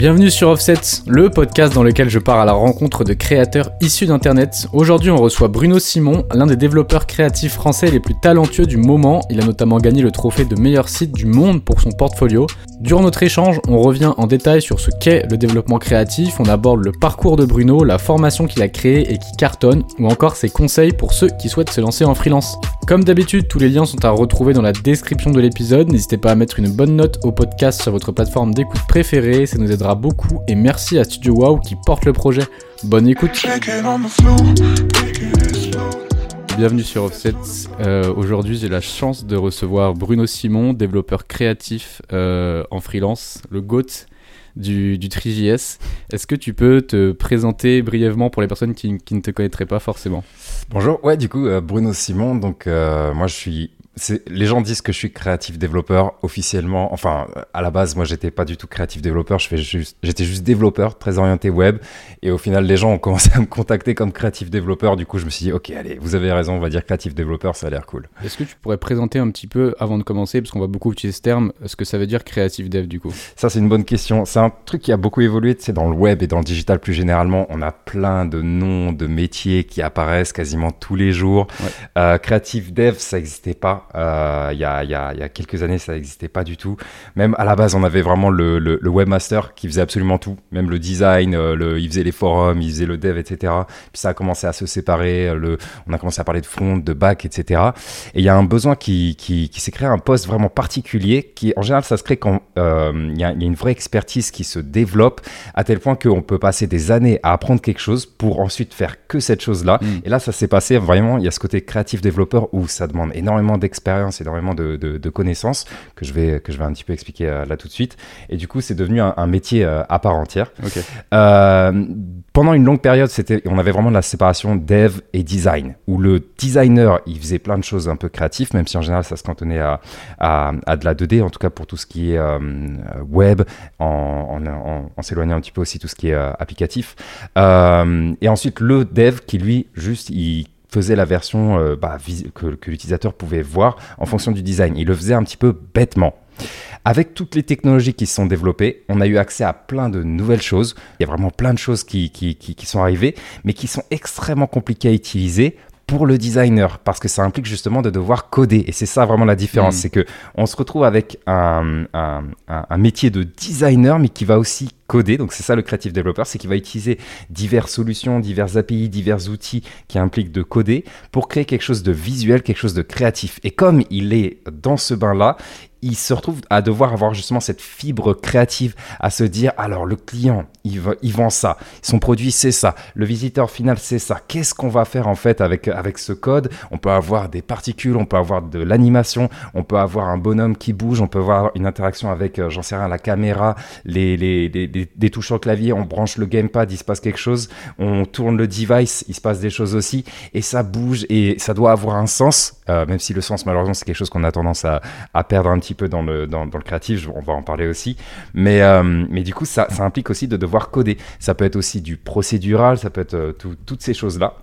Bienvenue sur Offset, le podcast dans lequel je pars à la rencontre de créateurs issus d'Internet. Aujourd'hui, on reçoit Bruno Simon, l'un des développeurs créatifs français les plus talentueux du moment. Il a notamment gagné le trophée de meilleur site du monde pour son portfolio. Durant notre échange, on revient en détail sur ce qu'est le développement créatif, on aborde le parcours de Bruno, la formation qu'il a créée et qui cartonne, ou encore ses conseils pour ceux qui souhaitent se lancer en freelance. Comme d'habitude, tous les liens sont à retrouver dans la description de l'épisode. N'hésitez pas à mettre une bonne note au podcast sur votre plateforme d'écoute préférée, ça nous aidera beaucoup. Et merci à Studio Wow qui porte le projet. Bonne écoute. Bienvenue sur Offset. Euh, Aujourd'hui, j'ai la chance de recevoir Bruno Simon, développeur créatif euh, en freelance, le GOAT du, du 3JS. Est-ce que tu peux te présenter brièvement pour les personnes qui, ne te connaîtraient pas forcément? Bonjour, ouais, du coup, euh, Bruno Simon. Donc, moi, je suis les gens disent que je suis créatif développeur officiellement. Enfin, à la base, moi, j'étais pas du tout créatif développeur. Je fais juste, j'étais juste développeur, très orienté web. Et au final, les gens ont commencé à me contacter comme créatif développeur. Du coup, je me suis dit, ok, allez, vous avez raison, on va dire créatif développeur, ça a l'air cool. Est-ce que tu pourrais présenter un petit peu, avant de commencer, parce qu'on va beaucoup utiliser ce terme, ce que ça veut dire créatif dev du coup? Ça, c'est une bonne question. C'est un truc qui a beaucoup évolué. C'est dans le web et dans le digital plus généralement. On a plein de noms de métiers qui apparaissent quasiment tous les jours. Ouais. Euh, créatif dev, ça n'existait pas. Euh, il y, a, y, a, y, a, quelques années, ça n'existait pas du tout. Même à la base, on avait vraiment le, le, le webmaster qui faisait absolument tout, même le design, euh, le, il faisait les forums, il faisait le dev, etc. Puis ça a commencé à se séparer. Le, on a commencé à parler de front, de back, etc. Et il y a un besoin qui, qui, qui s'est créé, un poste vraiment particulier qui, en général, ça se crée quand euh, il y, y, a une vraie expertise qui se développe à tel point qu'on peut passer des années à apprendre quelque chose pour ensuite faire que cette chose-là. Mm. Et là, ça s'est passé vraiment. Il y a ce côté créatif développeur où ça demande énormément d'expérience, énormément de, de, de, connaissances que je vais que je vais un petit peu expliquer euh, là tout de suite. Et du coup, c'est devenu un, un métier euh, à part entière. Okay. Euh, pendant une longue période, c'était on avait vraiment la séparation dev et design où le designer il faisait plein de choses un peu créatives, même si en général ça se cantonnait à, à, à de la 2D, en tout cas pour tout ce qui est web, en, en, en, en s'éloignant un petit peu aussi tout ce qui est applicatif. et ensuite le dev qui lui juste il faisait la version euh, bah, que, l'utilisateur pouvait voir en fonction du design. Il le faisait un petit peu bêtement. Avec toutes les technologies qui se sont développées, on a eu accès à plein de nouvelles choses. Il y a vraiment plein de choses qui sont arrivées, mais qui sont extrêmement compliquées à utiliser pour le designer parce que ça implique justement de devoir coder. Et c'est ça vraiment la différence mmh. c'est que on se retrouve avec un, un, un, un, métier de designer mais qui va aussi coder. Donc c'est ça le creative developer c'est qu'il va utiliser diverses solutions diverses API divers outils qui impliquent de coder pour créer quelque chose de visuel quelque chose de créatif. Et comme il est dans ce bain là il se retrouve à devoir avoir justement cette fibre créative, à se dire alors le client, il, va, il vend ça, son produit c'est ça, le visiteur final c'est ça. Qu'est-ce qu'on va faire en fait avec avec ce code? On peut avoir des particules, on peut avoir de l'animation, on peut avoir un bonhomme qui bouge, on peut avoir une interaction avec, euh, j'en sais rien, la caméra, les, les, les, touches au clavier, on branche le gamepad, il se passe quelque chose, on tourne le device, il se passe des choses aussi, et ça bouge et ça doit avoir un sens, euh, même si le sens malheureusement c'est quelque chose qu'on a tendance à, à perdre un petit peu dans le, dans le créatif, on va en parler aussi. Mais, euh, mais du coup, ça, ça implique aussi de devoir coder. Ça peut être aussi du procédural, ça peut être euh, tout, toutes ces choses-là.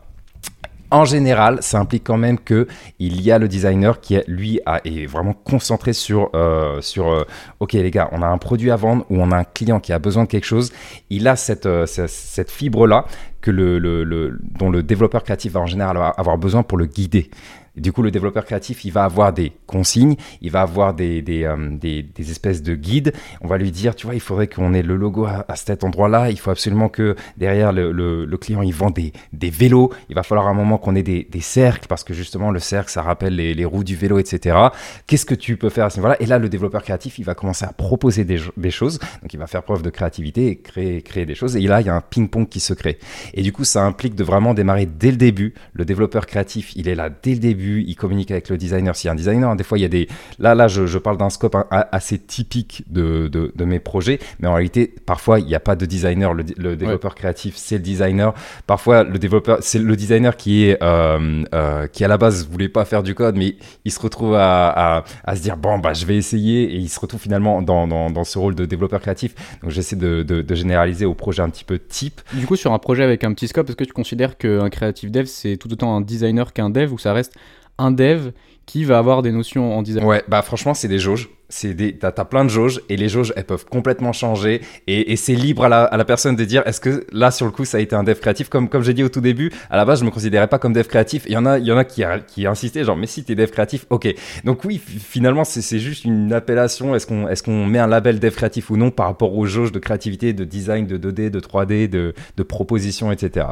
En général, ça implique quand même que il y a le designer qui lui est vraiment concentré sur euh, sur euh, ok les gars, on a un produit à vendre ou on a un client qui a besoin de quelque chose. Il a cette cette fibre là que le, le, dont le développeur créatif va en général avoir besoin pour le guider. Du coup, le développeur créatif, il va avoir des consignes, il va avoir euh, des, des, espèces de guides. On va lui dire, tu vois, il faudrait qu'on ait le logo à, cet endroit-là. Il faut absolument que derrière le, le, client, il vend des, vélos. Il va falloir à un moment qu'on ait des, cercles parce que justement, le cercle, ça rappelle les, roues du vélo, etc. Qu'est-ce que tu peux faire à ce niveau-là? Et là, le développeur créatif, il va commencer à proposer des, des choses. Donc, il va faire preuve de créativité et créer, créer des choses. Et là, il y a un ping-pong qui se crée. Et du coup, ça implique de vraiment démarrer dès le début. Le développeur créatif, il est là dès le début il communique avec le designer. S'il y a un designer, hein, des fois il y a des. Là, là, je, je parle d'un scope assez typique de, de, de, mes projets, mais en réalité, parfois il n'y a pas de designer. Le, le développeur ouais. créatif, c'est le designer. Parfois, le développeur, c'est le designer qui est euh, euh, qui à la base voulait pas faire du code, mais il se retrouve à, à, à, se dire bon bah je vais essayer et il se retrouve finalement dans, dans, dans ce rôle de développeur créatif. Donc j'essaie de, de, de, généraliser au projet un petit peu type. Du coup, sur un projet avec un petit scope, est-ce que tu considères qu'un créatif dev c'est tout autant un designer qu'un dev ou ça reste un dev qui va avoir des notions en design. Ouais, bah franchement, c'est des jauges. C'est des, t'as, t'as plein de jauges et les jauges, elles peuvent complètement changer et, et c'est libre à la, à la personne de dire est-ce que là sur le coup ça a été un dev créatif? Comme comme j'ai dit au tout début à la base je me considérais pas comme dev créatif. Il y en a il y en a qui qui insistaient genre mais si t'es dev créatif ok. Donc oui finalement c'est, c'est juste une appellation. Est-ce qu'on est-ce qu'on met un label dev créatif ou non par rapport aux jauges de créativité de design de 2D de 3D de de proposition etc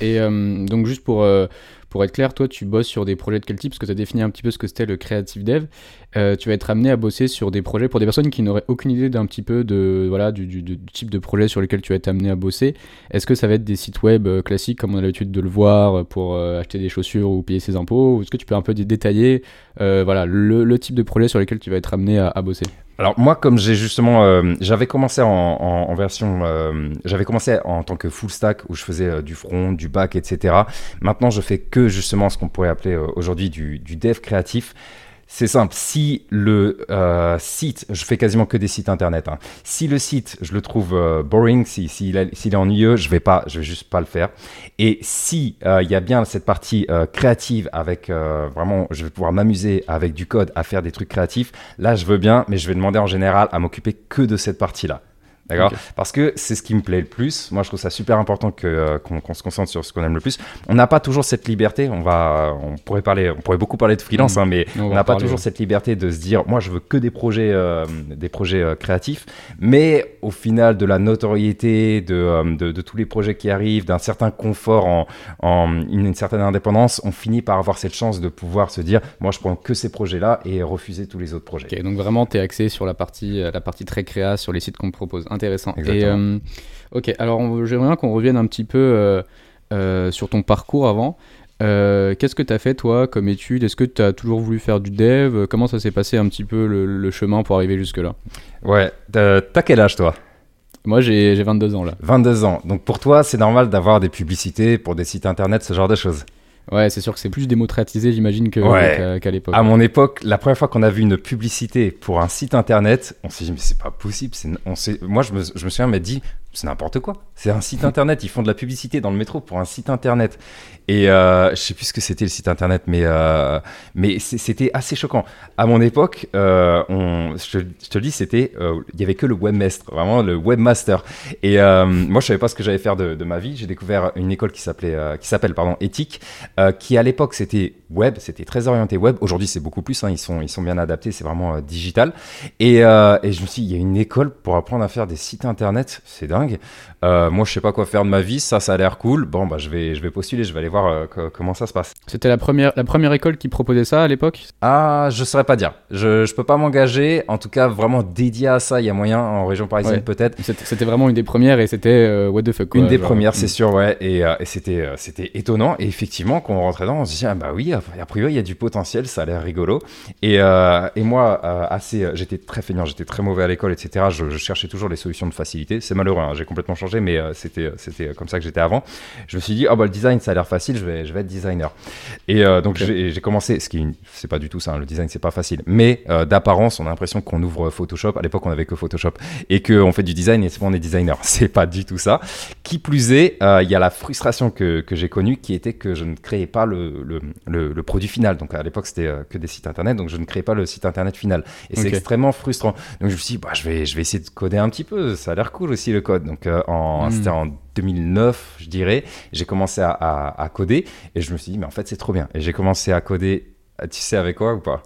et euh, donc juste pour euh, pour être clair, toi, tu bosses sur des projets de quel type? Parce que tu as défini un petit peu ce que c'était le creative dev. Euh, tu vas être amené à bosser sur des projets pour des personnes qui n'auraient aucune idée d'un petit peu de, voilà, du, type de projet sur lequel tu vas être amené à bosser. Est-ce que ça va être des sites web euh, classiques comme on a l'habitude de le voir pour euh, acheter des chaussures ou payer ses impôts? Ou est-ce que tu peux un peu détailler voilà, le, type de projet sur lequel tu vas être amené à bosser? Alors moi, comme j'ai justement, euh, j'avais commencé en, en, en version, euh, j'avais commencé en tant que full stack où je faisais euh, du front, du back, etc. Maintenant, je fais que justement ce qu'on pourrait appeler aujourd'hui du, du dev créatif. C'est simple, si le euh, site, je fais quasiment que des sites internet, hein. si le site, je le trouve euh, boring, s'il si, est, ennuyeux, je vais pas, je vais juste pas le faire. Et si il euh, y a bien cette partie créative avec vraiment, je vais pouvoir m'amuser avec du code à faire des trucs créatifs, là je veux bien, mais je vais demander en général à m'occuper que de cette partie-là. D'accord okay. Parce que c'est ce qui me plaît le plus. Moi, je trouve ça super important que euh, qu'on qu se concentre sur ce qu'on aime le plus. On n'a pas toujours cette liberté. On va, on pourrait parler, on pourrait beaucoup parler de freelance, mmh. hein, mais on n'a pas toujours cette liberté de se dire, moi, je veux que des projets, euh, des projets euh, créatifs. Mais au final, de la notoriété, de, de, de tous les projets qui arrivent, d'un certain confort en, en une, une, certaine indépendance, on finit par avoir cette chance de pouvoir se dire, moi, je prends que ces projets-là et refuser tous les autres projets. Okay, donc vraiment, tu es axé sur la partie, la partie très créa, sur les sites qu'on propose intéressant. Exactement. Et, euh, ok, alors j'aimerais bien qu'on revienne un petit peu euh, euh, sur ton parcours avant. Euh, Qu'est-ce que tu as fait toi comme étude? Est-ce que tu as toujours voulu faire du dev? Comment ça s'est passé un petit peu le, le chemin pour arriver jusque-là? Ouais, t'as quel âge toi? Moi, j'ai 22 ans là. 22 ans. Donc pour toi, c'est normal d'avoir des publicités pour des sites internet, ce genre de choses? Ouais, c'est sûr que c'est plus démocratisé, j'imagine, qu'à ouais. qu l'époque. À mon époque, la première fois qu'on a vu une publicité pour un site internet, on s'est dit, mais c'est pas possible. On moi, je me, je me souviens m'être dit, c'est n'importe quoi. C'est un site internet. Ils font de la publicité dans le métro pour un site internet. Et euh, je sais plus ce que c'était le site internet, mais, euh, mais c'était assez choquant. À mon époque, euh, je, te, le dis, c'était, euh, il y avait que le webmaster, vraiment le webmaster. Et moi, je savais pas ce que j'allais faire de, ma vie. J'ai découvert une école qui s'appelait, qui s'appelle pardon, Éthique, qui à l'époque c'était web, c'était très orienté web. Aujourd'hui, c'est beaucoup plus. Hein, ils sont, ils sont bien adaptés. C'est vraiment digital. Et, et je me suis, dit, il y a une école pour apprendre à faire des sites internet. C'est dingue. Euh, moi, je sais pas quoi faire de ma vie. Ça, ça a l'air cool. Bon, bah, je vais, je vais postuler. Je vais aller voir euh, comment ça se passe. C'était la première, la première école qui proposait ça à l'époque? Ah, je saurais pas dire. Je, je peux pas m'engager. En tout cas, vraiment dédié à ça. Il y a moyen en région parisienne, ouais. peut-être. C'était vraiment une des premières et c'était euh, what the fuck. Quoi, une des genre, premières, c'est sûr, ouais. Et, et c'était, c'était étonnant. Et effectivement, quand on rentrait dedans, on se dit ah bah oui, a priori, il y a du potentiel. Ça a l'air rigolo. Et, et moi, assez, j'étais très feignant, j'étais très mauvais à l'école, etc. Je, je, cherchais toujours les solutions de facilité. C'est malheureux. Hein. J'ai complètement changé, mais c'était c'était comme ça que j'étais avant. Je me suis dit, oh bah le design, ça a l'air facile, je vais, je vais être designer. Et euh, donc okay. j'ai commencé, ce qui c'est pas du tout ça, hein, le design c'est pas facile, mais euh, d'apparence, on a l'impression qu'on ouvre Photoshop. À l'époque, on avait que Photoshop et qu'on fait du design et c'est bon, on est designer. C'est pas du tout ça. Qui plus est, euh, il y a la frustration que, que j'ai connue qui était que je ne créais pas le, le, le, le produit final. Donc à l'époque, c'était que des sites internet, donc je ne créais pas le site internet final. Et okay. c'est extrêmement frustrant. Donc je me suis dit, bah, je, vais, je vais essayer de coder un petit peu, ça a l'air cool aussi le code. Donc en, mmh. c'était en 2009, je dirais, j'ai commencé à, à, à, coder et je me suis dit, mais en fait, c'est trop bien. Et j'ai commencé à coder, tu sais avec quoi ou pas?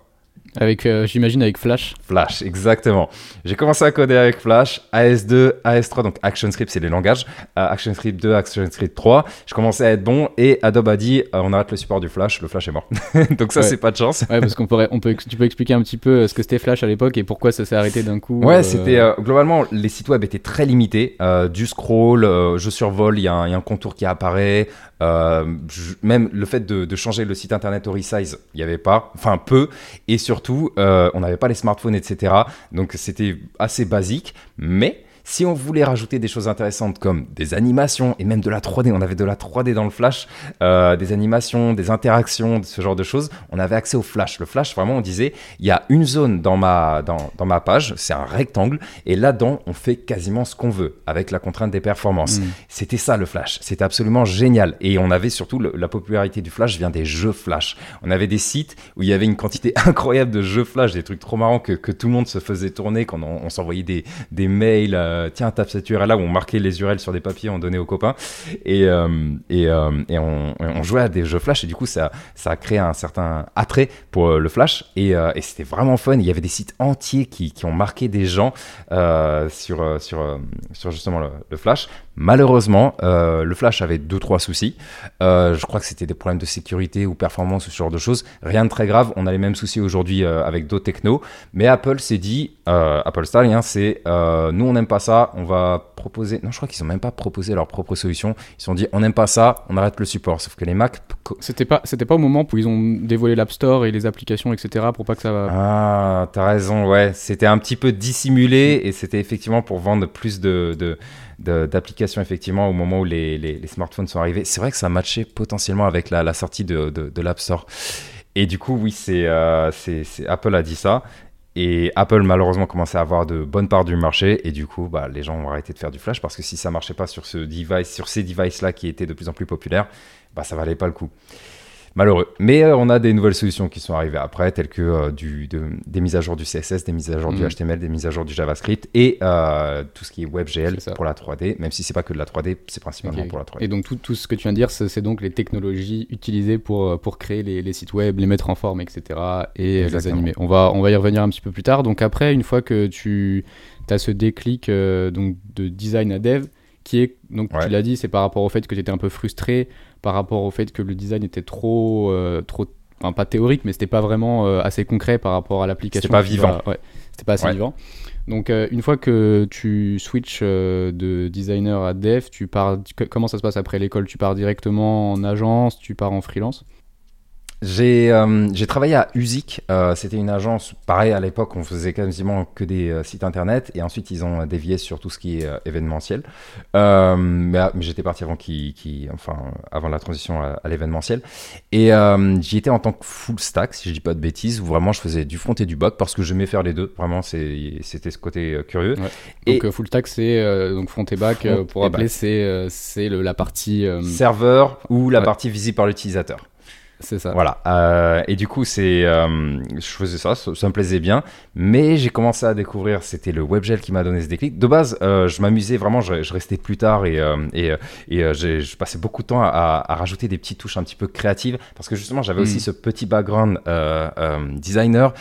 Avec, euh, j'imagine, avec Flash. Flash, exactement. J'ai commencé à coder avec Flash, AS2, AS3, donc ActionScript, c'est les langages. Euh, ActionScript 2, ActionScript 3. Je commençais à être bon et Adobe a dit, euh, on arrête le support du Flash, le Flash est mort. donc ça, ouais. c'est pas de chance. Ouais, parce qu'on pourrait, on peut, tu peux expliquer un petit peu ce que c'était Flash à l'époque et pourquoi ça s'est arrêté d'un coup. Ouais, c'était, globalement, les sites web étaient très limités. du scroll, je survole, il y, y, a un contour qui apparaît. Je, même le fait de, de, changer le site internet au resize, il n'y avait pas, enfin peu. Et surtout, euh, on n'avait pas les smartphones, etc. Donc c'était assez basique, mais Si on voulait rajouter des choses intéressantes comme des animations et même de la 3D, on avait de la 3D dans le Flash, euh, des animations, des interactions, ce genre de choses, on avait accès au Flash. Le Flash, vraiment, on disait, il y a une zone dans ma, dans, dans ma page, c'est un rectangle, et là-dedans, on fait quasiment ce qu'on veut avec la contrainte des performances. Mm. C'était ça le Flash, c'était absolument génial. Et on avait surtout la popularité du Flash vient des jeux Flash. On avait des sites où il y avait une quantité incroyable de jeux Flash, des trucs trop marrants que, que tout le monde se faisait tourner quand on, s'envoyait des, des mails, euh, tiens, tape cette URL là, où on marquait les URL sur des papiers, on donnait aux copains. Et, euh, et, euh, et on, jouait à des jeux Flash, et du coup, ça, ça a créé un certain attrait pour le Flash. Et, et c'était vraiment fun. Il y avait des sites entiers qui, qui ont marqué des gens sur, sur, sur justement le, Flash. Malheureusement, le Flash avait deux trois soucis. je crois que c'était des problèmes de sécurité ou performance ou ce genre de choses. Rien de très grave. On a les mêmes soucis aujourd'hui avec d'autres technos. Mais Apple s'est dit, Apple Style, hein, c'est nous on n'aime pas ça, on va proposer. Non, je crois qu'ils n'ont même pas proposé leur propre solution. Ils se sont dit, on n'aime pas ça, on arrête le support. Sauf que les Mac. C'était pas, c'était pas au moment où ils ont dévoilé l'App Store et les applications, etc. pour pas que ça. Ah, t'as raison, ouais. C'était un petit peu dissimulé et c'était effectivement pour vendre plus de, d'applications effectivement au moment où les, les, smartphones sont arrivés. C'est vrai que ça matchait potentiellement avec la, la sortie de, de, l'App Store. Et du coup, oui, c'est, euh, c'est, Apple a dit ça. Et Apple, malheureusement, commençait à avoir de bonnes parts du marché. Et du coup, bah, les gens ont arrêté de faire du flash parce que si ça marchait pas sur, sur ces devices-là qui étaient de plus en plus populaires, bah, ça valait pas le coup malheureux. Mais euh, on a des nouvelles solutions qui sont arrivées après, telles que euh, du, des mises à jour du CSS, des mises à jour du HTML, mm. des mises à jour du JavaScript et euh, tout ce qui est WebGL pour la 3D, même si c'est pas que de la 3D, c'est principalement pour la 3D. Et donc tout, tout, ce que tu viens de dire, c'est donc les technologies utilisées pour, pour créer les, les, sites web, les mettre en forme, etc. et les animer. On va, on va y revenir un petit peu plus tard. Donc après, une fois que tu as ce déclic donc de design à dev, qui est, donc tu l'as dit, c'est par rapport au fait que tu étais un peu frustré par rapport au fait que le design était trop, euh, trop enfin pas théorique, mais c'était pas vraiment euh, assez concret par rapport à l'application. C'était pas vivant. ouais, c'était pas assez vivant. Donc euh, une fois que tu switches de designer à dev, tu pars. comment ça se passe après l'école? Tu pars directement en agence Tu pars en freelance? J'ai euh, j'ai travaillé à Usic. Euh, C'était une agence, pareil à l'époque, on faisait quasiment que des euh, sites internet et ensuite ils ont dévié sur tout ce qui est événementiel. Euh, mais, mais j'étais parti avant qui, qui, enfin, avant la transition à, à l'événementiel. Et j'y étais en tant que full stack, si je dis pas de bêtises, où vraiment je faisais du front et du back parce que j'aimais faire les deux. Vraiment, c'était ce côté curieux. Ouais. Donc full stack, c'est donc front et back. pour rappeler, c'est c'est la partie serveur ou la partie visible par l'utilisateur. C'est ça. Voilà. Euh, et du coup, c'est, euh, je faisais ça, ça, me plaisait bien. Mais j'ai commencé à découvrir, c'était le WebGL qui m'a donné ce déclic. De base, euh, je m'amusais vraiment, je, je, restais plus tard et, et, et je passais beaucoup de temps à, à, rajouter des petites touches un petit peu créatives. Parce que justement, j'avais aussi mm. ce petit background designer.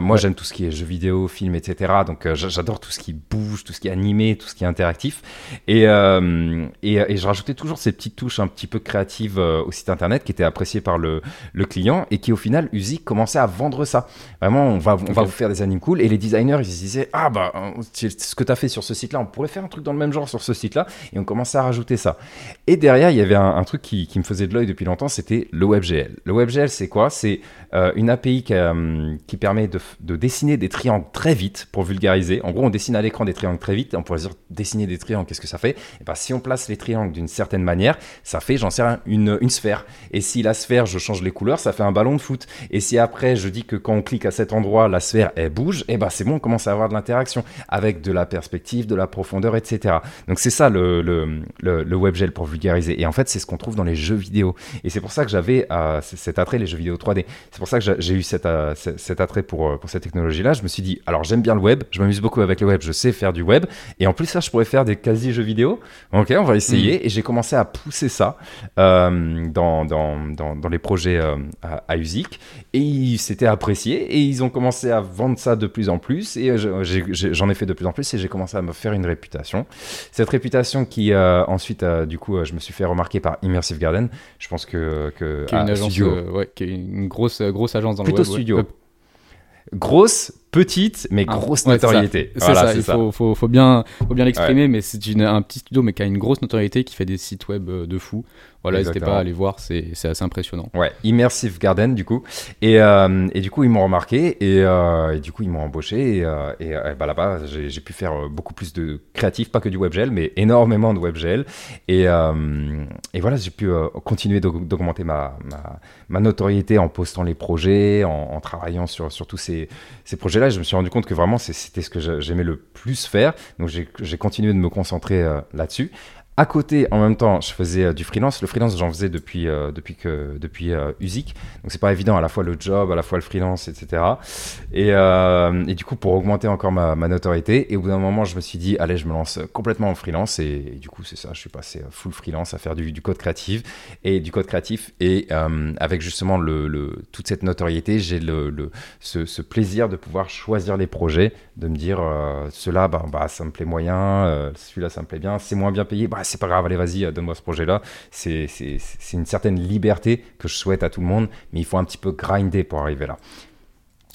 moi, j'aime tout ce qui est jeux vidéo, films, etc. Donc, j'adore tout ce qui bouge, tout ce qui est animé, tout ce qui est interactif. Et, et, et je rajoutais toujours ces petites touches un petit peu créatives au site internet qui étaient appréciées par le le, client et qui au final Uzi commençait à vendre ça. Vraiment, on va, on va vous faire des animes cool et les designers ils se disaient ah bah ce que tu as fait sur ce site-là, on pourrait faire un truc dans le même genre sur ce site-là et on commençait à rajouter ça. Et derrière il y avait un, truc qui, qui, me faisait de l'œil depuis longtemps, c'était le WebGL. Le WebGL c'est quoi? C'est euh, une API qui, euh, qui permet de, de, dessiner des triangles très vite pour vulgariser. En gros on dessine à l'écran des triangles très vite on pourrait dire dessiner des triangles, qu'est-ce que ça fait? Et ben, si on place les triangles d'une certaine manière, ça fait j'en sais rien, une, une sphère. Et si la sphère je change les couleurs, ça fait un ballon de foot. Et si après je dis que quand on clique à cet endroit, la sphère elle bouge, et eh ben c'est bon, on commence à avoir de l'interaction avec de la perspective, de la profondeur, etc. Donc c'est ça le, le, le, WebGL pour vulgariser. Et en fait, c'est ce qu'on trouve dans les jeux vidéo. Et c'est pour ça que j'avais euh, cet attrait, les jeux vidéo 3D. C'est pour ça que j'ai eu cet, euh, cet attrait pour, euh, pour cette technologie-là. Je me suis dit, alors j'aime bien le web, je m'amuse beaucoup avec le web, je sais faire du web. Et en plus, ça, je pourrais faire des quasi-jeux vidéo. Ok, on va essayer. Mm. Et j'ai commencé à pousser ça dans, dans, dans, dans, les projets euh, à, à Usic et c'était apprécié et ils ont commencé à vendre ça de plus en plus et euh, j'en ai, fait de plus en plus et j'ai commencé à me faire une réputation. Cette réputation qui euh, ensuite, du coup, je me suis fait remarquer par Immersive Garden. Je pense que, que qui est une agence, ouais, qui est une grosse grosse agence dans Plutôt le web. studio. Grosse petite mais Ah, grosse ouais, c'est ça. notoriété. Voilà, ça, il faut, faut, faut bien, faut bien l'exprimer, mais c'est un petit studio mais qui a une grosse notoriété, qui fait des sites web euh, de fou. Voilà, n'hésitez pas à aller voir, c'est assez impressionnant. Ouais, Immersive Garden du coup. Et, euh, et du coup, ils m'ont remarqué et, euh, et du coup, ils m'ont embauché. Et, et, bah, là-bas, j'ai pu faire beaucoup plus de créatif, pas que du WebGL, mais énormément de WebGL. Et, euh, et voilà, j'ai pu continuer d'aug- d'augmenter ma, ma, ma notoriété en postant les projets, en, en travaillant sur, sur tous ces, ces projets-là. Je me suis rendu compte que vraiment, c'était ce que j'a- j'aimais le plus faire. Donc, j'ai j'ai continué de me concentrer euh, là-dessus. À côté, en même temps, je faisais euh, du freelance. Le freelance, j'en faisais depuis, euh, depuis, que, depuis euh, Usic. Donc, c'est pas évident, à la fois le job, à la fois le freelance, etc. Et, euh, et du coup, pour augmenter encore ma, notoriété, et au bout d'un moment, je me suis dit, allez, je me lance complètement en freelance. Et, du coup, c'est ça, je suis passé full freelance à faire du, code créatif. Et du code créatif, et avec justement le, le- toute cette notoriété, j'ai le, le- ce, ce plaisir de pouvoir choisir les projets, de me dire, ceux-là, bah, bah, ça me plaît moyen, celui-là, ça me plaît bien, c'est moins bien payé, bah, c'est pas grave, allez, vas-y, euh, donne-moi ce projet-là. C'est une certaine liberté que je souhaite à tout le monde, mais il faut un petit peu grinder pour arriver là.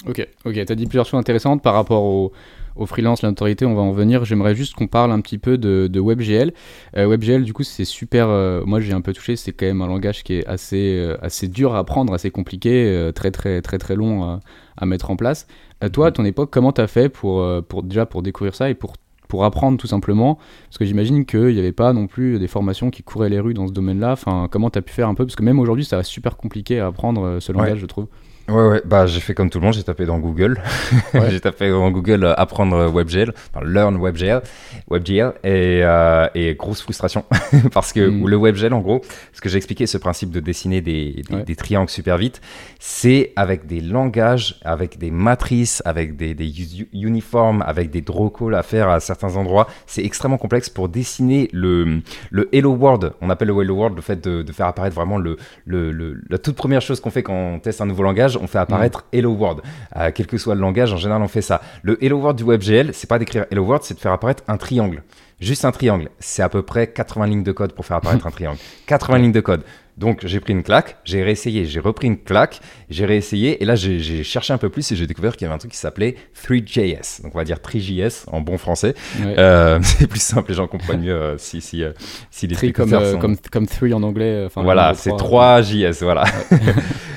Ok, ok, t'as dit plusieurs choses intéressantes par rapport au, au freelance, la notoriété, on va en venir. J'aimerais juste qu'on parle un petit peu de, de WebGL. Euh, WebGL, du coup, c'est super. euh, moi, j'ai un peu touché. C'est quand même un langage qui est assez, euh, assez dur à apprendre, assez compliqué, très, très, très, très long à, à mettre en place. Toi, à ton époque, comment t'as fait pour, pour déjà pour découvrir ça et pour pour apprendre tout simplement Parce que j'imagine qu'il n'y avait pas non plus des formations qui couraient les rues dans ce domaine-là. Enfin, comment tu as pu faire un peu? Parce que même aujourd'hui, ça reste super compliqué à apprendre euh, ce langage, je trouve. Ouais, ouais, bah j'ai fait comme tout le monde, j'ai tapé dans Google. Ouais. j'ai tapé dans Google euh, apprendre WebGL, enfin learn WebGL, WebGL, et, euh, et grosse frustration. parce que Mm. le WebGL, en gros, ce que j'ai expliqué, ce principe de dessiner des, des, Ouais. des triangles super vite, c'est avec des langages, avec des matrices, avec des, des uniformes, avec des draw calls à faire à certains endroits. C'est extrêmement complexe pour dessiner le, le Hello World. On appelle le Hello World le fait de, de faire apparaître vraiment le, le, le- la toute première chose qu'on fait quand on teste un nouveau langage, on fait apparaître Hello World. Euh, quel que soit le langage, en général, on fait ça. Le Hello World du WebGL, c'est pas d'écrire Hello World, c'est de faire apparaître un triangle. Juste un triangle. C'est à peu près 80 lignes de code pour faire apparaître un triangle. 80 lignes de code. Donc j'ai pris une claque, j'ai réessayé, j'ai repris une claque, j'ai réessayé, et là j'ai cherché un peu plus et j'ai découvert qu'il y avait un truc qui s'appelait 3JS. Donc on va dire 3JS en bon français. Ouais. Euh, c'est plus simple, les gens comprennent mieux euh, si, si, euh, si les comme, euh, sont- comme, comme three en anglais. voilà, c'est trois. 3JS, voilà.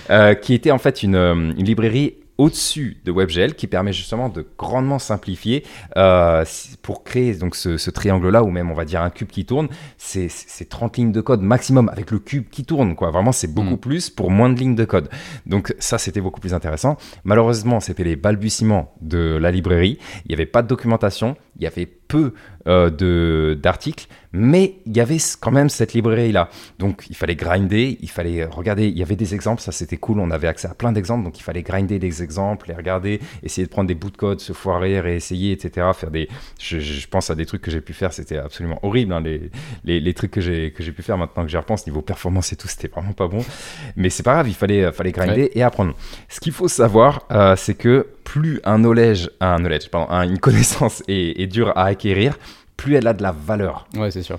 Qui était en fait une, une librairie au-dessus de WebGL qui permet justement de grandement simplifier euh, pour créer donc ce, ce triangle-là ou même on va dire un cube qui tourne, c'est c'est 30 lignes de code maximum avec le cube qui tourne quoi. Vraiment c'est beaucoup Mm. plus pour moins de lignes de code. Donc ça c'était beaucoup plus intéressant. Malheureusement c'était les balbutiements de la librairie. Il n'y avait pas de documentation, il y avait peu euh, de d'articles, mais il y avait quand même cette librairie là. Donc il fallait grinder, il fallait regarder, il y avait des exemples, ça c'était cool, on avait accès à plein d'exemples, donc il fallait grinder des exemples, les regarder, essayer de prendre des bouts de code, se foirer, réessayer, etc. Faire des, je, pense à des trucs que j'ai pu faire, c'était absolument horrible, hein, les, les, les trucs que j'ai que j'ai pu faire maintenant que j'y repense, niveau performance et tout, c'était vraiment pas bon. Mais c'est pas grave, il fallait, fallait grinder et apprendre. Ce qu'il faut savoir, euh, c'est que plus un knowledge, un knowledge, pardon, un- une connaissance est, est dure à acquérir, plus elle a de la valeur. Ouais, c'est sûr.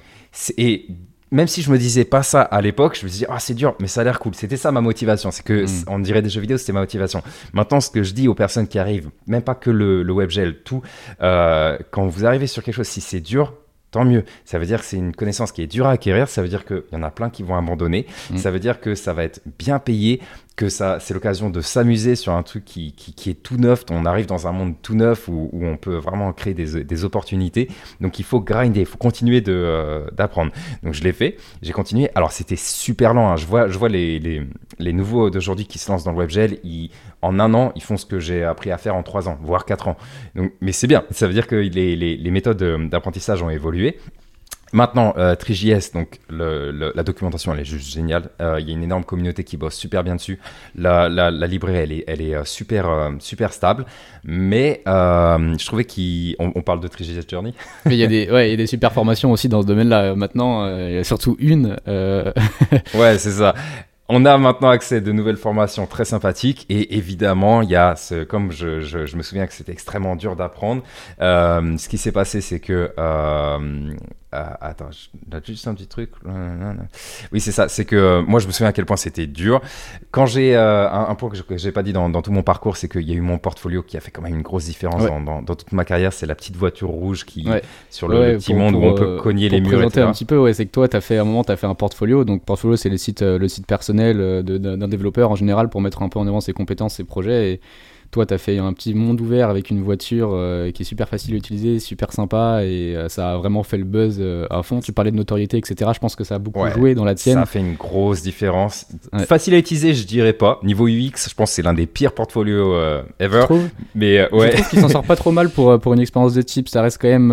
Et même si je me disais pas ça à l'époque, je me disais, ah, c'est dur, mais ça a l'air cool. C'était ça ma motivation. C'est que, Mm. c- on dirait des jeux vidéo, c'était ma motivation. Maintenant, ce que je dis aux personnes qui arrivent, même pas que le, le WebGL, tout, euh, quand vous arrivez sur quelque chose, si c'est dur, tant mieux. Ça veut dire que c'est une connaissance qui est dure à acquérir. Ça veut dire qu'il y en a plein qui vont abandonner. Mm. Ça veut dire que ça va être bien payé, que ça, c'est l'occasion de s'amuser sur un truc qui, qui, est tout neuf. On arrive dans un monde tout neuf où, où on peut vraiment créer des, des opportunités. Donc il faut grinder, il faut continuer de, euh, d'apprendre. Donc je l'ai fait, j'ai continué. Alors c'était super lent. hein. Je vois, je vois les, les, les nouveaux d'aujourd'hui qui se lancent dans le WebGL. Ils, en un an, ils font ce que j'ai appris à faire en trois ans, voire quatre ans. Mais c'est bien. Ça veut dire que les, les, les méthodes euh, d'apprentissage ont évolué. Maintenant, euh, 3JS, donc le- le- la documentation, elle est juste géniale. Euh, Il y a une énorme communauté qui bosse super bien dessus. La, la, la librairie, elle est, elle est euh, super, euh, super stable. Mais je trouvais qu'on on parle de 3JS Journey. Mais il y, a des- ouais, il y a des super formations aussi dans ce domaine-là. Maintenant, il y a surtout une. Ouais, c'est ça. On a maintenant accès à de nouvelles formations très sympathiques et évidemment, il y a ce, comme je, je, je me souviens que c'était extrêmement dur d'apprendre, euh, ce qui s'est passé, c'est que euh, euh, attends, je juste un petit truc. Oui, c'est ça. C'est que euh, moi, je me souviens à quel point c'était dur. Quand j'ai euh, un, point que je n'ai pas dit dans, tout mon parcours, c'est qu'il y a eu mon portfolio qui a fait quand même une grosse différence dans, toute ma carrière. C'est la petite voiture rouge qui, sur le, petit monde où on peut cogner les murs. Pour un petit peu, ouais, c'est que toi, as fait, à un moment, tu as fait un portfolio. Donc, portfolio, c'est le site, le site personnel d'un développeur en général pour mettre un peu en avant ses compétences, ses projets. Et toi, tu as fait un petit monde ouvert avec une voiture euh, qui est super facile à utiliser, super sympa, et euh, ça a vraiment fait le buzz euh, à fond. Tu parlais de notoriété, etc. Je pense que ça a beaucoup joué dans la tienne. Ça a fait une grosse différence. Facile à utiliser, je dirais pas. Niveau UX, je pense que c'est l'un des pires portfolios ever. Mais ouais. Je trouve qu'il s'en sort pas trop mal pour, pour une expérience de type. Ça reste quand même.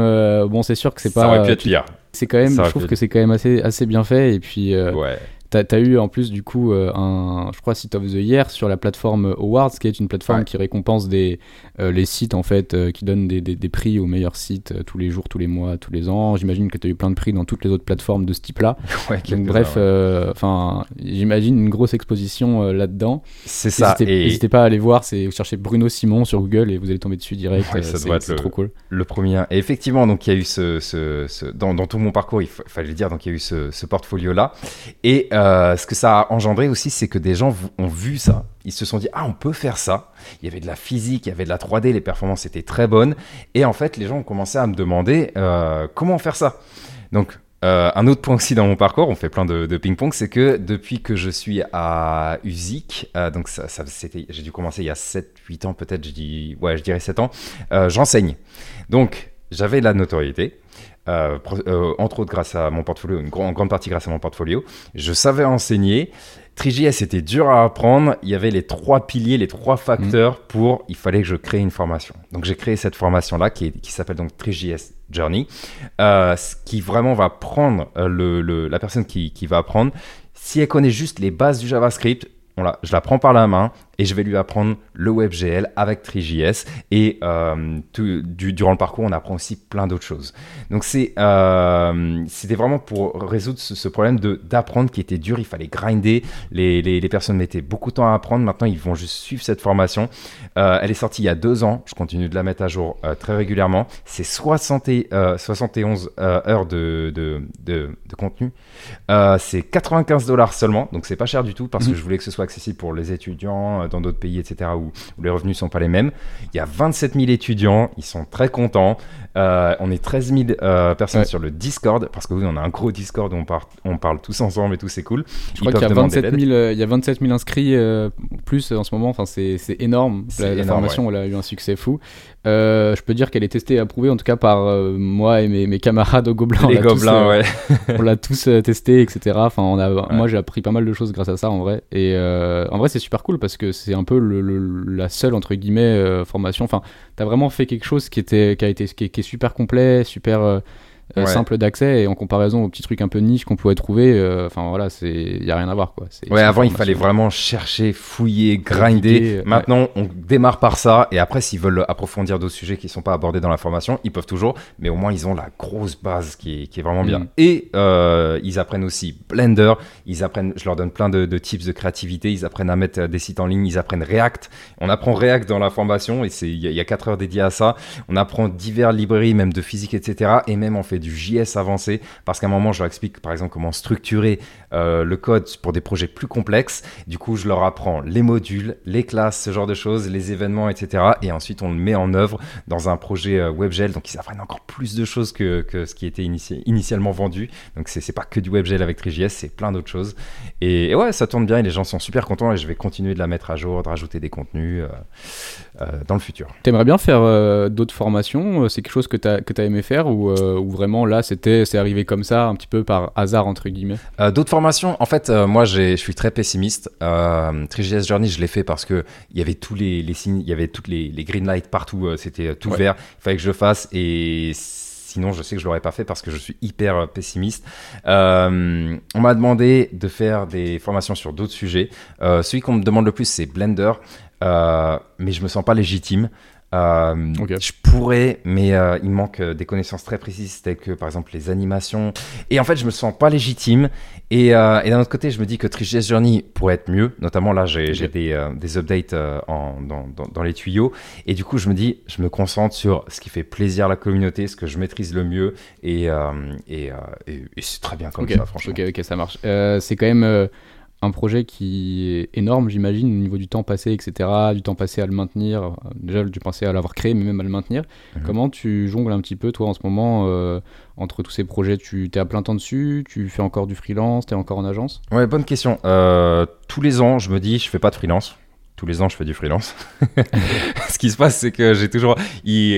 bon, c'est sûr que c'est pas. Ça aurait pu être pire. C'est quand même, je trouve que c'est quand même assez, assez bien fait. Et puis, ouais. T'as as eu en plus du coup euh, un, je crois, Site of the Year sur la plateforme Awards, qui est une plateforme qui récompense des, euh, les sites en fait, euh, qui donne des, des, prix aux meilleurs sites tous les jours, tous les mois, tous les ans. J'imagine que tu as eu plein de prix dans toutes les autres plateformes de ce type-là. Donc bref, enfin, j'imagine une grosse exposition là-dedans. C'est ça. N'hésitez pas à aller voir, c'est vous cherchez Bruno Simon sur Google et vous allez tomber dessus direct. ça doit être le, trop cool. Le premier. Et effectivement, donc il y a eu ce, ce, dans, dans, tout mon parcours, il fallait le dire, donc il y a eu ce, ce portfolio là et euh, ce que ça a engendré aussi, c'est que des gens ont vu ça. Ils se sont dit, ah, on peut faire ça. Il y avait de la physique, il y avait de la 3D, les performances étaient très bonnes. Et en fait, les gens ont commencé à me demander euh, comment faire ça. Donc, euh, un autre point aussi dans mon parcours, on fait plein de, ping-pong, c'est que depuis que je suis à USIC, donc ça, j'ai dû commencer il y a 7-8 ans peut-être, je, ouais, je dirais 7 ans, j'enseigne. Donc, j'avais la notoriété. Euh, euh, entre autres grâce à mon portfolio, une en grande partie grâce à mon portfolio. Je savais enseigner. TriJS était dur à apprendre. Il y avait les trois piliers, les trois facteurs mm. pour. Il fallait que je crée une formation. Donc j'ai créé cette formation là qui, qui s'appelle donc TriJS Journey, euh, qui vraiment va prendre le, la personne qui, qui va apprendre. Si elle connaît juste les bases du JavaScript, je la prends par la main et je vais lui apprendre le WebGL avec TriJS. Et euh, durant le parcours, on apprend aussi plein d'autres choses. Donc euh, c'était vraiment pour résoudre ce, problème d'apprendre qui était dur. Il fallait grinder. Les, les, personnes mettaient beaucoup de temps à apprendre. Maintenant, ils vont juste suivre cette formation. Euh, elle est sortie il y a deux ans. Je continue de la mettre à jour très régulièrement. C'est 71 heures de, de, de, contenu. c'est 95 dollars seulement. Donc c'est pas cher du tout parce que mhm. je voulais que ce soit accessible pour les étudiants dans d'autres pays, etc., où, les revenus sont pas les mêmes. Il y a 27 000 étudiants, ils sont très contents. Euh, on est 13 000 euh, personnes sur le Discord, parce que oui, on a un gros Discord où on, on parle tous ensemble et tout, c'est cool. Je crois qu'il y, a 27 000, euh, il y a 27 000 inscrits plus en ce moment, enfin, c'est énorme. La, formation, elle a eu un succès fou. je peux dire qu'elle est testée et approuvée, en tout cas par moi et mes, mes, camarades au Gobelin. Les Gobelins, ouais. on l'a tous testé, etc. Enfin, on a, Moi, j'ai appris pas mal de choses grâce à ça, en vrai. Et en vrai, c'est super cool parce que c'est un peu le, la seule, entre guillemets, formation. Enfin, t'as vraiment fait quelque chose qui, était, qui, a été, qui est super complet, super euh, simple d'accès et en comparaison aux petits trucs un peu niche qu'on pouvait trouver euh, enfin voilà c'est il y a rien à voir quoi. Ouais avant il fallait vraiment chercher fouiller grinder. Maintenant on démarre par ça et après s'ils veulent approfondir d'autres sujets qui sont pas abordés dans la formation ils peuvent toujours mais au moins ils ont la grosse base qui est, qui est vraiment bien. Mm. et euh, ils apprennent aussi Blender. Ils apprennent je leur donne plein de, de, tips de créativité. Ils apprennent à mettre des sites en ligne. Ils apprennent React. On apprend React dans la formation et c'est il y, y, a 4 heures dédiées à ça. On apprend divers librairies même de physique etc et même on fait du JS avancé, parce qu'à un moment, je leur explique par exemple comment structurer euh, le code pour des projets plus complexes. Du coup, je leur apprends les modules, les classes, ce genre de choses, les événements, etc. Et ensuite, on le met en œuvre dans un projet euh, WebGL. Donc, ils apprennent encore plus de choses que, que ce qui était initialement vendu. Donc, c'est pas que du WebGL avec TriJS, c'est plein d'autres choses. Et, ouais, ça tourne bien et les gens sont super contents et je vais continuer de la mettre à jour, de rajouter des contenus euh, dans le futur. T'aimerais bien faire d'autres formations C'est quelque chose que tu as, que as aimé faire ou, ou vraiment là, c'était c'est arrivé comme ça, un petit peu par hasard, entre guillemets? D'autres formations en fait, euh, moi, je suis très pessimiste. Euh, Journey, je l'ai fait parce que il y avait tous les, les signes, il y avait toutes les, les green lights partout, euh, c'était tout vert. Il fallait que je le fasse et sinon, je sais que je l'aurais pas fait parce que je suis hyper pessimiste. on m'a demandé de faire des formations sur d'autres sujets. celui qu'on me demande le plus, c'est Blender, mais je me sens pas légitime. Euh. Je pourrais, mais euh, il manque euh, des connaissances très précises, telles que par exemple les animations. Et en fait, je me sens pas légitime. Et, euh, et d'un autre côté, je me dis que 3GS Journey pourrait être mieux. Notamment là, j'ai des, euh, des updates euh, en, dans, dans, dans les tuyaux. Et du coup, je me dis, je me concentre sur ce qui fait plaisir à la communauté, ce que je maîtrise le mieux. Et, euh, et, euh, et, et c'est très bien comme Ok, ça, franchement. ok, ça marche. Euh, c'est quand même euh, un projet qui est énorme, j'imagine, au niveau du temps passé, etc., du temps passé à le maintenir. Déjà, du pensé à l'avoir créé, mais même à le maintenir. Mhm. Comment tu jongles un petit peu, toi, en ce moment, euh, entre tous ces projets? Tu es à plein temps dessus? Tu fais encore du freelance? Tu es encore en agence? Ouais, bonne question. Euh, tous les ans, je me dis, je fais pas de freelance. Tous les ans, je fais du freelance. Ce qui se passe, c'est que j'ai toujours.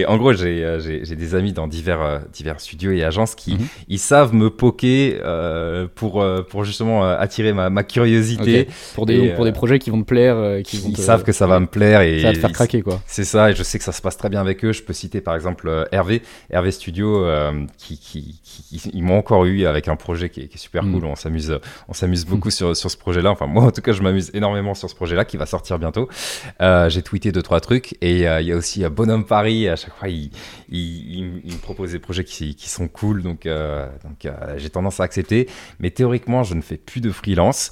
En gros, j'ai euh, j'ai- des amis dans divers, euh, divers studios et agences qui Mhm. ils savent me poker euh, pour, pour justement attirer ma, ma curiosité. Pour, des, Et, pour des projets qui vont te plaire qui vont Ils te- savent que ça va me plaire et Ça va te faire craquer, quoi. C'est ça, et je sais que ça se passe très bien avec eux. Je peux citer par exemple Hervé, Hervé Studio, euh, qui, qui, qui- ils m'ont encore eu avec un projet qui est, qui est super Mm. cool. On s'amuse, on s'amuse beaucoup sur, sur ce projet-là. Enfin, moi en tout cas, je m'amuse énormément sur ce projet-là qui va sortir bientôt. Euh, J'ai tweeté deux trois trucs et euh, il y a aussi euh, Bonhomme Paris. À chaque fois, il, me propose des projets qui, sont cool, donc, euh, donc j'ai tendance à accepter. Mais théoriquement, je ne fais plus de freelance.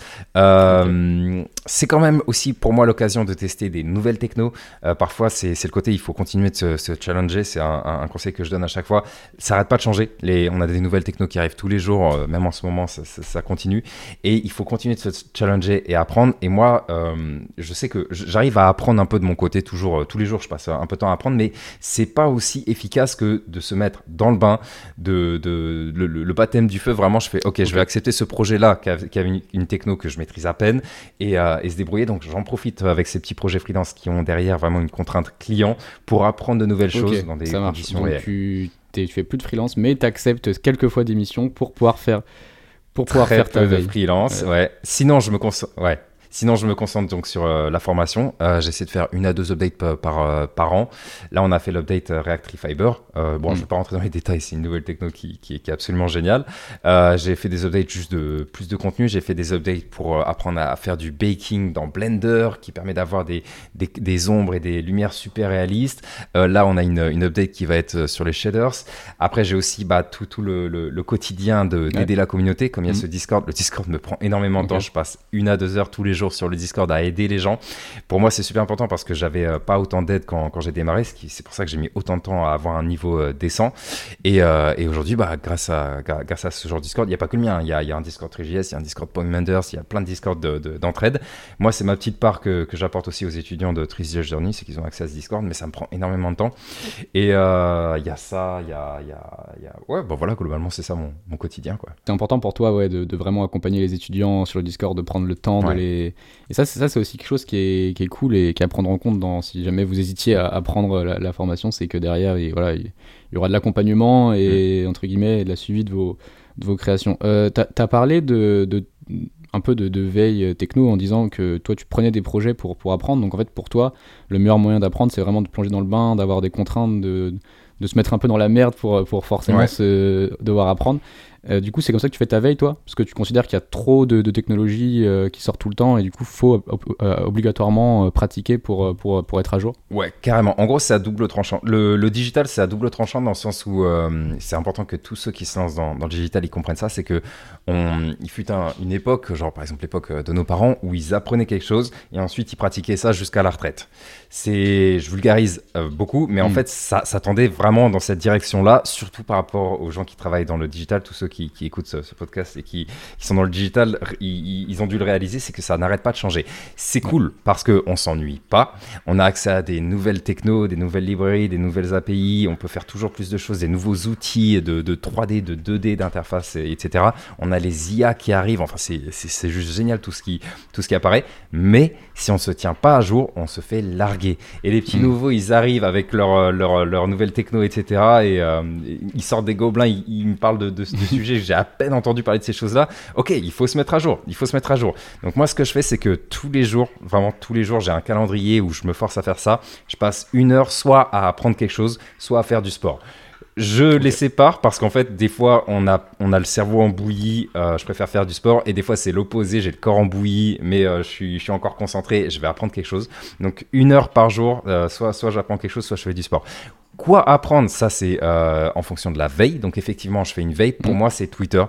C'est quand même aussi pour moi l'occasion de tester des nouvelles technos. Parfois, c'est le côté, il faut continuer de se, challenger. C'est un, conseil que je donne à chaque fois. Ça arrête pas de changer. Les, on a des nouvelles technos qui arrivent tous les jours, même en ce moment, ça, continue. Et il faut continuer de se challenger et apprendre. Et moi, je sais que j'arrive à apprendre un peu de mon côté, toujours, tous les jours, je passe un peu de temps à apprendre, mais c'est pas aussi efficace que de se mettre dans le bain, de, de le, le- le baptême du feu. Vraiment, je fais, ok, je vais accepter ce projet-là qui a, qui a une, une techno que je maîtrise à peine et, euh, et se débrouiller. Donc, j'en profite avec ces petits projets freelance qui ont derrière vraiment une contrainte client pour apprendre de nouvelles choses dans des ça conditions réelles. tu, fais plus de freelance, mais tu acceptes quelques fois des missions pour pouvoir faire, pour pouvoir Très faire ta peu de veille. freelance, ouais. Sinon, je me concentre, ouais. Sinon, je me concentre donc sur euh, la formation. Euh, J'essaie de faire une à deux updates par, par, euh, par an. Là, on a fait l'update React Fiber. Euh, bon, Mm. je ne vais pas rentrer dans les détails, c'est une nouvelle techno qui, qui, est- qui est absolument géniale. J'ai fait des updates juste de plus de contenu. J'ai fait des updates pour apprendre à, faire du baking dans Blender, qui permet d'avoir des, des, des ombres et des lumières super réalistes. Là, on a une, une update qui va être sur les shaders. Après, j'ai aussi bah, tout, tout le, le, le quotidien de- d'aider la communauté. Comme il y a Mhm. ce Discord, le Discord me prend énormément de temps. Je passe une à deux heures tous les jours sur le Discord à aider les gens. Pour moi, c'est super important parce que j'avais euh, pas autant d'aide quand, quand j'ai démarré. C'est pour ça que j'ai mis autant de temps à avoir un niveau euh, décent. Et, euh, et aujourd'hui, bah, grâce, à, grâce à ce genre de Discord, il n'y a pas que le mien. Il y a, il y a un Discord 3JS, il y a un Discord Point Menders, il y a plein de Discord de- de- d'entraide. Moi, c'est ma petite part que, que j'apporte aussi aux étudiants de 3JS Journey, c'est qu'ils ont accès à ce Discord, mais ça me prend énormément de temps. Et euh, il y a ça, il y a, y a, y a- Ouais, bah voilà, globalement, c'est ça mon, mon quotidien, quoi. C'est important pour toi ouais, de, de vraiment accompagner les étudiants sur le Discord, de prendre le temps Ouais. de les. Et ça, c'est ça, c'est aussi quelque chose qui est, qui est cool et qui est à prendre en compte dans si jamais vous hésitiez à, à prendre la, la formation, c'est que derrière, il, voilà, il, y aura de l'accompagnement et entre guillemets de la suivi de vos, de vos créations. Euh, T'as as parlé de, de un peu de, de veille techno en disant que toi tu prenais des projets pour, pour apprendre. Donc en fait pour toi le meilleur moyen d'apprendre c'est vraiment de plonger dans le bain, d'avoir des contraintes, de, de se mettre un peu dans la merde pour, pour forcément Ouais. se, devoir apprendre. Euh, du coup, c'est comme ça que tu fais ta veille, toi? Parce que tu considères qu'il y a trop de, de technologies euh, qui sortent tout le temps et du coup, faut ob- euh, obligatoirement pratiquer pour, pour, pour être à jour? Ouais, carrément. En gros, c'est à double tranchant. Le, le digital, c'est à double tranchant dans le sens où c'est important que tous ceux qui se lancent dans, dans le digital, ils comprennent ça. C'est que on, il fut un- une époque, genre par exemple l'époque de nos parents, où ils apprenaient quelque chose et ensuite ils pratiquaient ça jusqu'à la retraite. C'est, je vulgarise beaucoup, mais en Mm. fait, ça, ça tendait vraiment dans cette direction-là, surtout par rapport aux gens qui travaillent dans le digital, tous ceux qui, qui écoutent ce, ce podcast et qui, qui sont dans le digital, ils, ils ont dû le réaliser, c'est que ça n'arrête pas de changer. C'est cool parce que on s'ennuie pas. On a accès à des nouvelles technos, des nouvelles librairies, des nouvelles API. On peut faire toujours plus de choses, des nouveaux outils de, de 3D, de 2D, d'interface, et- etc. On a les IA qui arrivent. Enfin, c'est juste génial tout ce qui tout ce qui apparaît. Mais si on se tient pas à jour, on se fait larguer. Et les petits Mm. nouveaux, ils arrivent avec leur leur, leur nouvelle techno, etc. Et euh, ils sortent des gobelins. Ils, ils me parlent de, de, de sujets que j'ai à peine entendu parler de ces choses-là. Ok, il faut se mettre à jour. Il faut se mettre à jour. Donc moi, ce que je fais, c'est que tous les jours, vraiment tous les jours, j'ai un calendrier où je me force à faire ça. Je passe une heure soit à apprendre quelque chose, soit à faire du sport. Je les sépare parce qu'en fait, des fois, on a, on a le cerveau en bouillie, euh, je préfère faire du sport, et des fois, c'est l'opposé, j'ai le corps en bouillie, mais euh, je, suis, je suis encore concentré, je vais apprendre quelque chose. Donc, une heure par jour, euh, soit, soit j'apprends quelque chose, soit je fais du sport. Quoi apprendre Ça, c'est euh, en fonction de la veille. Donc, effectivement, je fais une veille. Pour Mm. moi, c'est Twitter.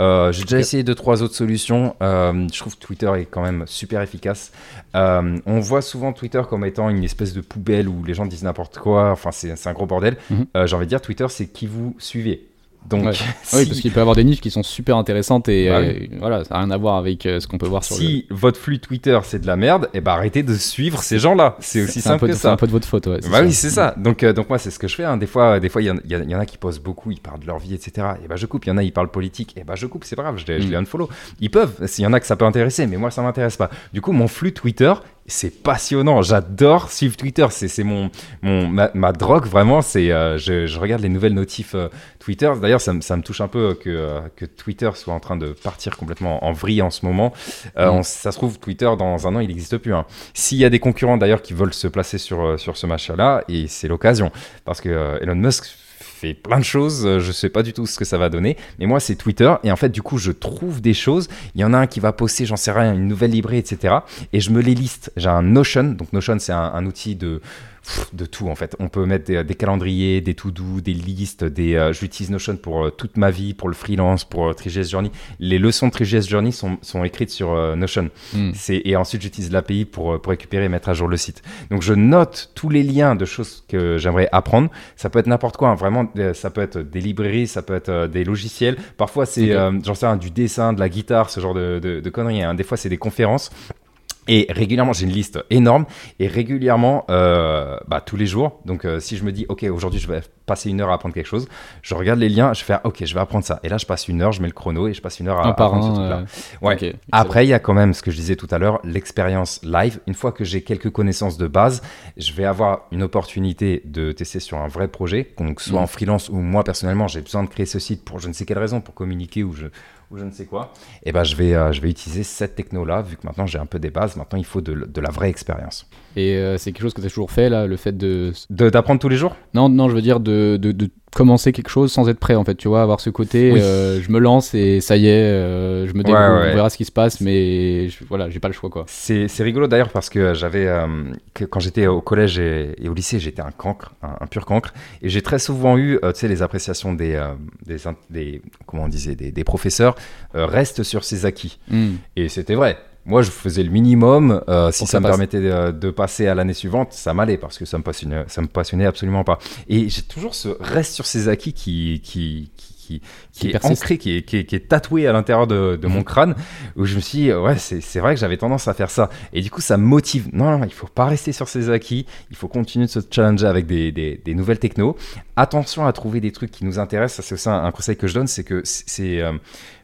Euh, J'ai déjà essayé deux, trois autres solutions. Euh, je trouve que Twitter est quand même super efficace. On voit souvent Twitter comme étant une espèce de poubelle où les gens disent n'importe quoi. Enfin, c'est un gros bordel. Mhm. Euh, J'ai envie de dire, Twitter, c'est qui vous suivez. Donc, Ouais. si, Oui, parce qu'il peut y avoir des niches qui sont super intéressantes et Bah euh, voilà, ça n'a rien à voir avec euh, ce qu'on peut voir sur le. si votre flux Twitter, c'est de la merde, et ben arrêtez de suivre ces gens-là. C'est aussi simple que de- c'est ça. un peu de votre faute, ouais. Bah oui, c'est ça. Donc, euh, donc moi, c'est ce que je fais. hein. Des fois, des fois, il y, en- y y a qui posent beaucoup, ils parlent de leur vie, etc. Et ben je coupe. Il y en a, ils parlent politique. Et ben je coupe. C'est pas grave. Je les, je Mm. les unfollow. Ils peuvent. S'il y en a que ça peut intéresser, mais moi, ça m'intéresse pas. Du coup, mon flux Twitter, c'est passionnant. J'adore suivre Twitter. C'est mon, mon ma, ma drogue vraiment. C'est euh, je, je regarde les nouvelles notifs euh, Twitter. D'ailleurs, ça, me- ça me touche un peu que euh, que Twitter soit en train de partir complètement en vrille en ce moment. Mm. on- ça se trouve, Twitter dans un an, il n'existe plus. hein. S'il y a des concurrents d'ailleurs qui veulent se placer sur, sur ce machin-là, et c'est l'occasion, parce que Elon Musk fait plein de choses, euh, je sais pas du tout ce que ça va donner, mais moi c'est Twitter, et en fait du coup je trouve des choses, il y en a un qui va poster, j'en sais rien, une nouvelle librairie, etc., et je me les liste, j'ai un Notion, donc Notion c'est un, outil de de tout en fait. On peut mettre des, des calendriers, des to-do, des listes, des. euh, J'utilise Notion pour euh, toute ma vie, pour le freelance, pour euh, 3GS Journey. Les leçons de 3GS Journey sont, sont écrites sur euh, Notion. Mm. C'est- Et ensuite, j'utilise l'API pour, euh, pour récupérer et mettre à jour le site. Donc, je note tous les liens de choses que j'aimerais apprendre. Ça peut être n'importe quoi, hein, vraiment. euh, Ça peut être des librairies, ça peut être euh, des logiciels. Parfois, c'est, euh, j'en sais rien, du dessin, de la guitare, ce genre de, de, de conneries. hein. Des fois, c'est des conférences. Et régulièrement, j'ai une liste énorme. Et régulièrement, euh, bah, tous les jours. Donc, euh, si je me dis, OK, aujourd'hui, je vais passer une heure à apprendre quelque chose, je regarde les liens, je fais, ah, OK, je vais apprendre ça. Et là, je passe une heure, je mets le chrono et je passe une heure à, Un à par apprendre ce un. truc-là. euh, Ouais. Après, il y a quand même ce que je disais tout à l'heure, l'expérience live. Une fois que j'ai quelques connaissances de base, je vais avoir une opportunité de tester sur un vrai projet, donc soit Mm. en freelance ou moi personnellement, j'ai besoin de créer ce site pour je ne sais quelle raison, pour communiquer ou je, ou je ne sais quoi. Et ben, je vais, euh, je vais utiliser cette techno-là, vu que maintenant j'ai un peu des bases. Maintenant, il faut de, de la vraie expérience. Et euh, c'est quelque chose que tu as toujours fait, là, le fait de. D'apprendre tous les jours? Non, non, je veux dire de, de, de commencer quelque chose sans être prêt, en fait, tu vois, avoir ce côté, Oui. euh, je me lance et ça y est, euh, je me débrouille, Ouais, ouais. on verra ce qui se passe, mais je- voilà, j'ai pas le choix, quoi. C'est c'est rigolo d'ailleurs parce que j'avais euh, que quand j'étais au collège et, et au lycée j'étais un cancre, un, un pur cancre et j'ai très souvent eu tu sais les appréciations des, des, des- comment on disait des, des professeurs euh, reste sur ses acquis Mm. et c'était vrai. Moi, je faisais le minimum. euh, si ça me passe. permettait de, de passer à l'année suivante, ça m'allait parce que ça me passionnait, ça me passionnait absolument pas. Et j'ai toujours ce reste sur ses acquis qui, qui, qui, qui, qui est persiste. ancré, qui est, qui est- qui est tatoué à l'intérieur de, de mon crâne, où je me suis dit, ouais, c'est vrai que j'avais tendance à faire ça. Et du coup, ça me motive. Non, non, il faut pas rester sur ses acquis. Il faut continuer de se challenger avec des, des, des nouvelles technos. Attention à trouver des trucs qui nous intéressent. C'est aussi un, un conseil que je donne, c'est que c'est, euh,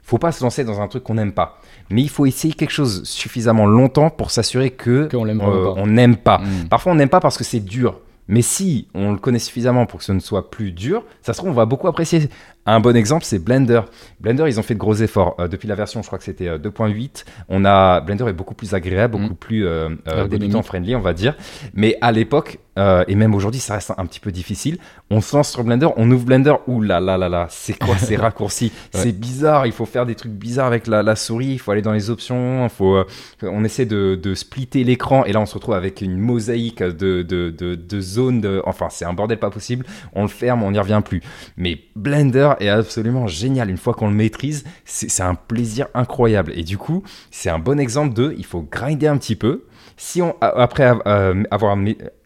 faut pas se lancer dans un truc qu'on n'aime pas. Mais il faut essayer quelque chose suffisamment longtemps pour s'assurer que Qu'on l'aime euh, on n'aime pas. Mm. Parfois, on n'aime pas parce que c'est dur. Mais si on le connaît suffisamment pour que ce ne soit plus dur, ça se trouve, on va beaucoup apprécier. Un bon exemple, c'est Blender. Blender, ils ont fait de gros efforts. Euh, depuis la version, je crois que c'était euh, 2.8, on a Blender est beaucoup plus agréable, beaucoup Mm. plus euh, euh, débutant friendly, on va dire. Mais à l'époque, euh, et même aujourd'hui, ça reste un, un petit peu difficile. On se lance sur Blender, on ouvre Blender, ouh là là là là, c'est quoi ces raccourcis? Ouais. C'est bizarre, il faut faire des trucs bizarres avec la, la souris, il faut aller dans les options, faut, euh, on essaie de, de splitter l'écran et là on se retrouve avec une mosaïque de, de, de, de zones, de, enfin c'est un bordel pas possible, on le ferme, on n'y revient plus. Mais Blender est absolument génial, une fois qu'on le maîtrise, c'est un plaisir incroyable et du coup c'est un bon exemple de, il faut grinder un petit peu. Si on, après euh, avoir,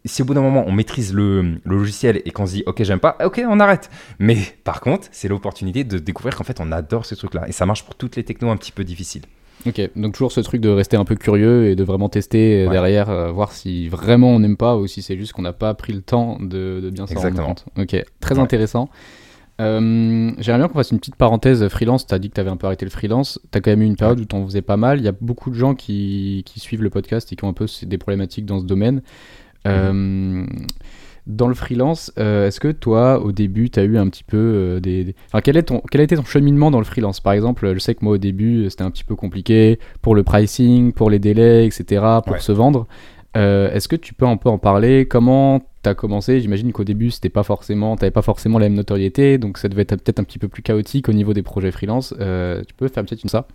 si au bout d'un moment on maîtrise le, le logiciel et qu'on se dit ok j'aime pas, ok on arrête. Mais par contre c'est l'opportunité de découvrir qu'en fait on adore ce truc là et ça marche pour toutes les technos un petit peu difficiles. Ok, donc toujours ce truc de rester un peu curieux et de vraiment tester euh, Ouais. derrière, euh, voir si vraiment on n'aime pas ou si c'est juste qu'on n'a pas pris le temps de, de bien s'en rendre Exactement. compte. Ok, très Ouais. intéressant. Euh, J'aimerais bien qu'on fasse une petite parenthèse freelance. Tu as dit que tu avais un peu arrêté le freelance. Tu as quand même eu une période où tu en faisais pas mal. Il y a beaucoup de gens qui, qui suivent le podcast et qui ont un peu des problématiques dans ce domaine. Euh, dans le freelance, euh, est-ce que toi, au début, tu as eu un petit peu euh, des. des- Enfin, quel, est ton, quel a été ton cheminement dans le freelance? Par exemple, je sais que moi, au début, c'était un petit peu compliqué pour le pricing, pour les délais, etc., pour Ouais. se vendre. Euh, est-ce que tu peux un peu en parler? Comment tu as commencé, j'imagine qu'au début, c'était pas forcément, t'avais pas forcément la même notoriété, donc ça devait être peut-être un petit peu plus chaotique au niveau des projets freelance. Euh, tu peux faire peut-être une ça?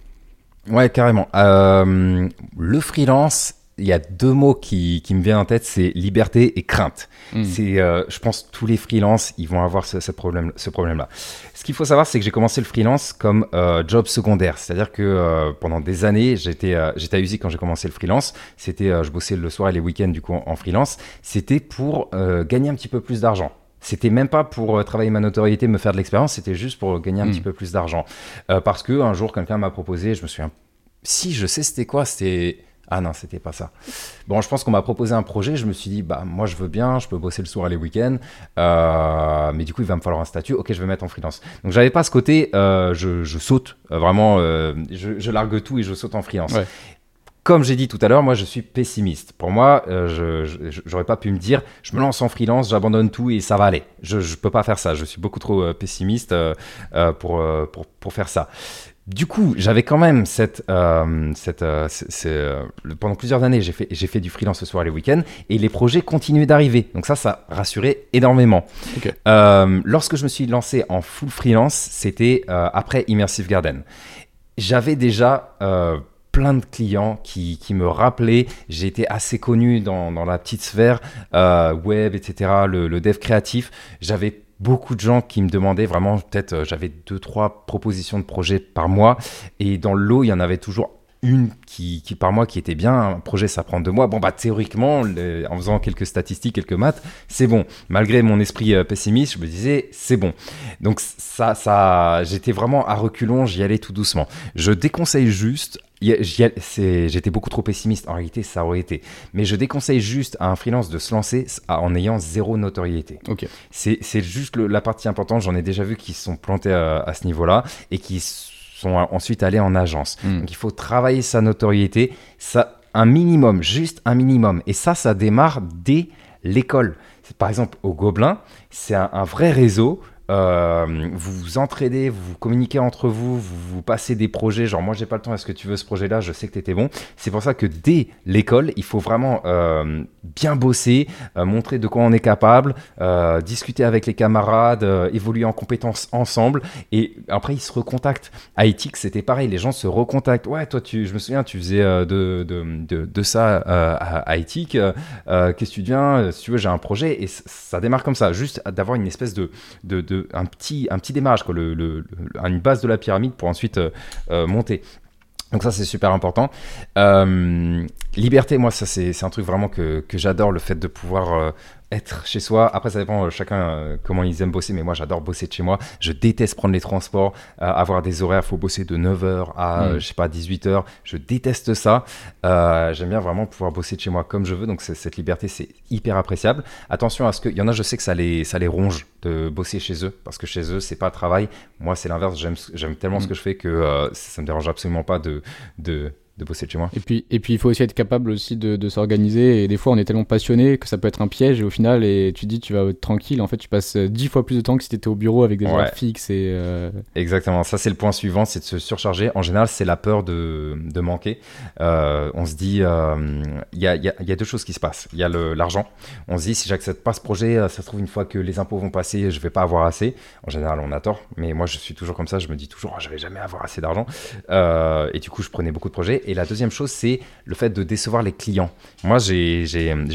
Ouais, carrément. Euh, le freelance, il y a deux mots qui, qui me viennent en tête, c'est liberté et crainte. Hmm. C'est, euh, je pense, tous les freelances, ils vont avoir ce, ce problème, ce problème-là. Ce qu'il faut savoir, c'est que j'ai commencé le freelance comme euh, job secondaire, c'est-à-dire que euh, pendant des années, j'étais, euh, j'étais à USI quand j'ai commencé le freelance. C'était, euh, je bossais le soir et les week-ends du coup en, en freelance. C'était pour euh, gagner un petit peu plus d'argent. C'était même pas pour travailler ma notoriété, me faire de l'expérience, c'était juste pour gagner un Hmm. petit peu plus d'argent. Euh, parce que un jour, quelqu'un m'a proposé, je me souviens, si je sais c'était quoi, c'était ah non, c'était pas ça. Bon, je pense qu'on m'a proposé un projet. Je me suis dit, bah moi je veux bien, je peux bosser le soir et les week-ends, euh, mais du coup il va me falloir un statut. Ok, je vais mettre en freelance. Donc j'avais pas ce côté, euh, je, je saute euh, vraiment, je, je largue tout et je saute en freelance. Ouais. Comme j'ai dit tout à l'heure, moi je suis pessimiste. Pour moi, je j'aurais pas pu me dire, je me lance en freelance, j'abandonne tout et ça va aller. Je je peux pas faire ça. Je suis beaucoup trop pessimiste pour, pour pour faire ça. Du coup, j'avais quand même cette, euh, cette, euh, euh, pendant plusieurs années, j'ai fait, j'ai fait du freelance ce soir et les week-ends, et les projets continuaient d'arriver. Donc ça, ça rassurait énormément. Euh, lorsque je me suis lancé en full freelance, c'était euh, après Immersive Garden. J'avais déjà plein de clients qui, qui me rappelaient. J'ai été assez connu dans, dans la petite sphère euh, web, etc., le, le dev créatif. J'avais beaucoup de gens qui me demandaient vraiment, peut-être, euh, j'avais deux, trois propositions de projets par mois. Et dans le lot, il y en avait toujours une qui, qui par mois qui était bien. Un projet, ça prend deux mois. Bon, bah, théoriquement, en faisant quelques statistiques, quelques maths, c'est bon. Malgré mon esprit euh, pessimiste, je me disais, c'est bon. Donc, ça, ça, j'étais vraiment à reculons, j'y allais tout doucement. Je déconseille juste. J'étais beaucoup trop pessimiste. En réalité, ça aurait été. Mais je déconseille juste à un freelance de se lancer en ayant zéro notoriété. Ok. C'est juste le- la partie importante. J'en ai déjà vu qui se sont plantés à, à ce niveau-là et qui sont ensuite allés en agence. Hmm. Donc il faut travailler sa notoriété, ça, un minimum, juste un minimum. Et ça, ça démarre dès l'école. Par exemple, au Gobelin, c'est un, un vrai réseau. Euh, vous vous entraidez, vous vous communiquez entre vous, vous vous passez des projets. Genre, moi, j'ai pas le temps. Est-ce que tu veux ce projet-là? Je sais que tu étais bon. C'est pour ça que dès l'école, il faut vraiment euh, bien bosser, euh, montrer de quoi on est capable, discuter avec les camarades, évoluer en compétences ensemble. Et après, ils se recontactent. À Ethics, c'était pareil. Les gens se recontactent. Ouais, toi, tu, je me souviens, tu faisais de, de, de, ça à, Ethics. Qu'est-ce que tu deviens? Si tu veux, j'ai un projet. Et ça démarre comme ça. Juste d'avoir une espèce de, de, un, petit, un petit démarrage, quoi, le- une base de la pyramide pour ensuite euh, euh, monter. Donc ça, c'est super important. Euh, liberté, moi, ça, c'est un truc vraiment que, que j'adore, le fait de pouvoir euh, être chez soi. Après, ça dépend euh, chacun euh, comment ils aiment bosser, mais moi, j'adore bosser de chez moi. Je déteste prendre les transports, avoir des horaires, faut bosser de 9h à, Mm. je sais pas, 18h. Je déteste ça. J'aime bien vraiment pouvoir bosser de chez moi comme je veux, donc cette liberté, c'est hyper appréciable. Attention à ce que, il y en a, je sais que ça les, ça les ronge de bosser chez eux, parce que chez eux, c'est pas travail. Moi, c'est l'inverse. J'aime, ce- tellement ce Mm. que je fais que ça me dérange absolument pas de, de, de bosser de chez moi. Et puis, et puis, il faut aussi être capable aussi de, de s'organiser. Et des fois, on est tellement passionné que ça peut être un piège. Et au final, et tu dis, tu vas être tranquille. En fait, tu passes euh, dix fois plus de temps que si tu étais au bureau avec des Ouais. horaires fixes. Et, euh, Exactement, ça c'est le point suivant, c'est de se surcharger. En général, c'est la peur de, de manquer. Euh, on se dit, euh, il y, a, y a- y a deux choses qui se passent. Il y a l'argent. On se dit, si j'accepte pas ce projet, ça se trouve une fois que les impôts vont passer, je vais pas avoir assez. En général, on a tort, mais moi je suis toujours comme ça. Je me dis toujours, oh, je vais jamais avoir assez d'argent. Et du coup, je prenais beaucoup de projets. Et la deuxième chose, c'est le fait de décevoir les clients. Moi, j'ai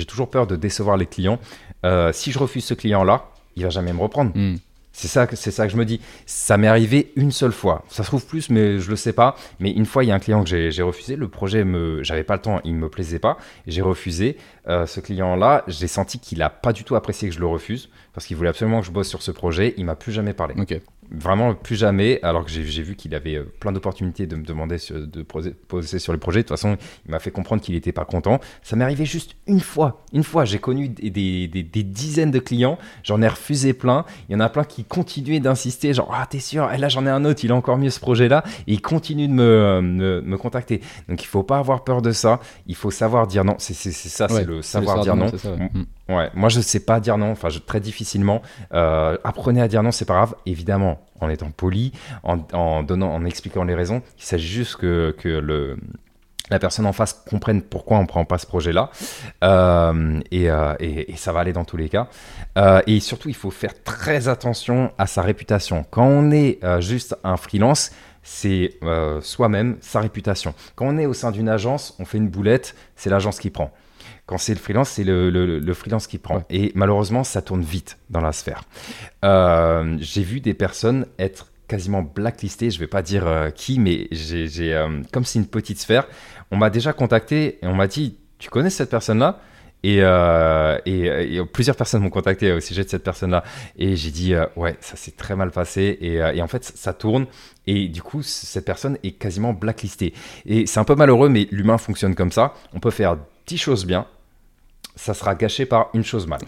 toujours peur de décevoir les clients. Euh, si je refuse ce client-là, il va jamais me reprendre. hmm. C'est ça, que- c'est ça que je me dis. Ça m'est arrivé une seule fois. Ça se trouve plus, mais je le sais pas. Mais une fois, il y a un client que j'ai j'ai refusé. Le projet me, j'avais pas le temps, il me plaisait pas. J'ai refusé. Euh, ce client-là, j'ai senti qu'il a pas du tout apprécié que je le refuse parce qu'il voulait absolument que je bosse sur ce projet. Il m'a plus jamais parlé. Ok. Vraiment plus jamais. Alors que j'ai vu qu'il avait euh, plein d'opportunités de me demander sur- de poser, sur le projet. De toute façon, il m'a fait comprendre qu'il était pas content. Ça m'est arrivé juste une fois. Une fois, j'ai connu des, des- des- des dizaines de clients. J'en ai refusé plein. Il y en a plein qui continuaient d'insister, genre ah t'es sûr, et là j'en ai un autre, il a encore mieux ce projet-là, et il continue de me, me, me contacter. Donc il faut pas avoir peur de ça. Il faut savoir dire non. C'est ça, Ouais, c'est le savoir dire non. Ouais. Moi je sais pas dire non, enfin très difficilement. Euh, apprenez à dire non, c'est pas grave, évidemment, en étant poli, en, donnant, en expliquant les raisons. Il s'agit juste que, que le la personne en face comprenne pourquoi on prend pas ce projet-là. Euh, euh, et, et, ça va aller dans tous les cas. Et surtout, il faut faire très attention à sa réputation. Quand on est juste un freelance, c'est soi-même, sa réputation. Quand on est au sein d'une agence, on fait une boulette, c'est l'agence qui prend. Quand c'est le freelance, c'est le, le, freelance qui prend. Et malheureusement, ça tourne vite dans la sphère. J'ai vu des personnes être quasiment blacklisté, je vais pas dire euh, qui, mais j'ai, euh, comme c'est une petite sphère, on m'a déjà contacté et on m'a dit, tu connais cette personne-là? Euh, et, et, plusieurs personnes m'ont contacté au sujet de cette personne-là. Et j'ai dit, ouais, ça s'est très mal passé. Et, et, en fait, ça tourne. Et du coup, cette personne est quasiment blacklistée. Et c'est un peu malheureux, mais l'humain fonctionne comme ça. On peut faire 10 choses bien. Ça sera gâché par une chose mal.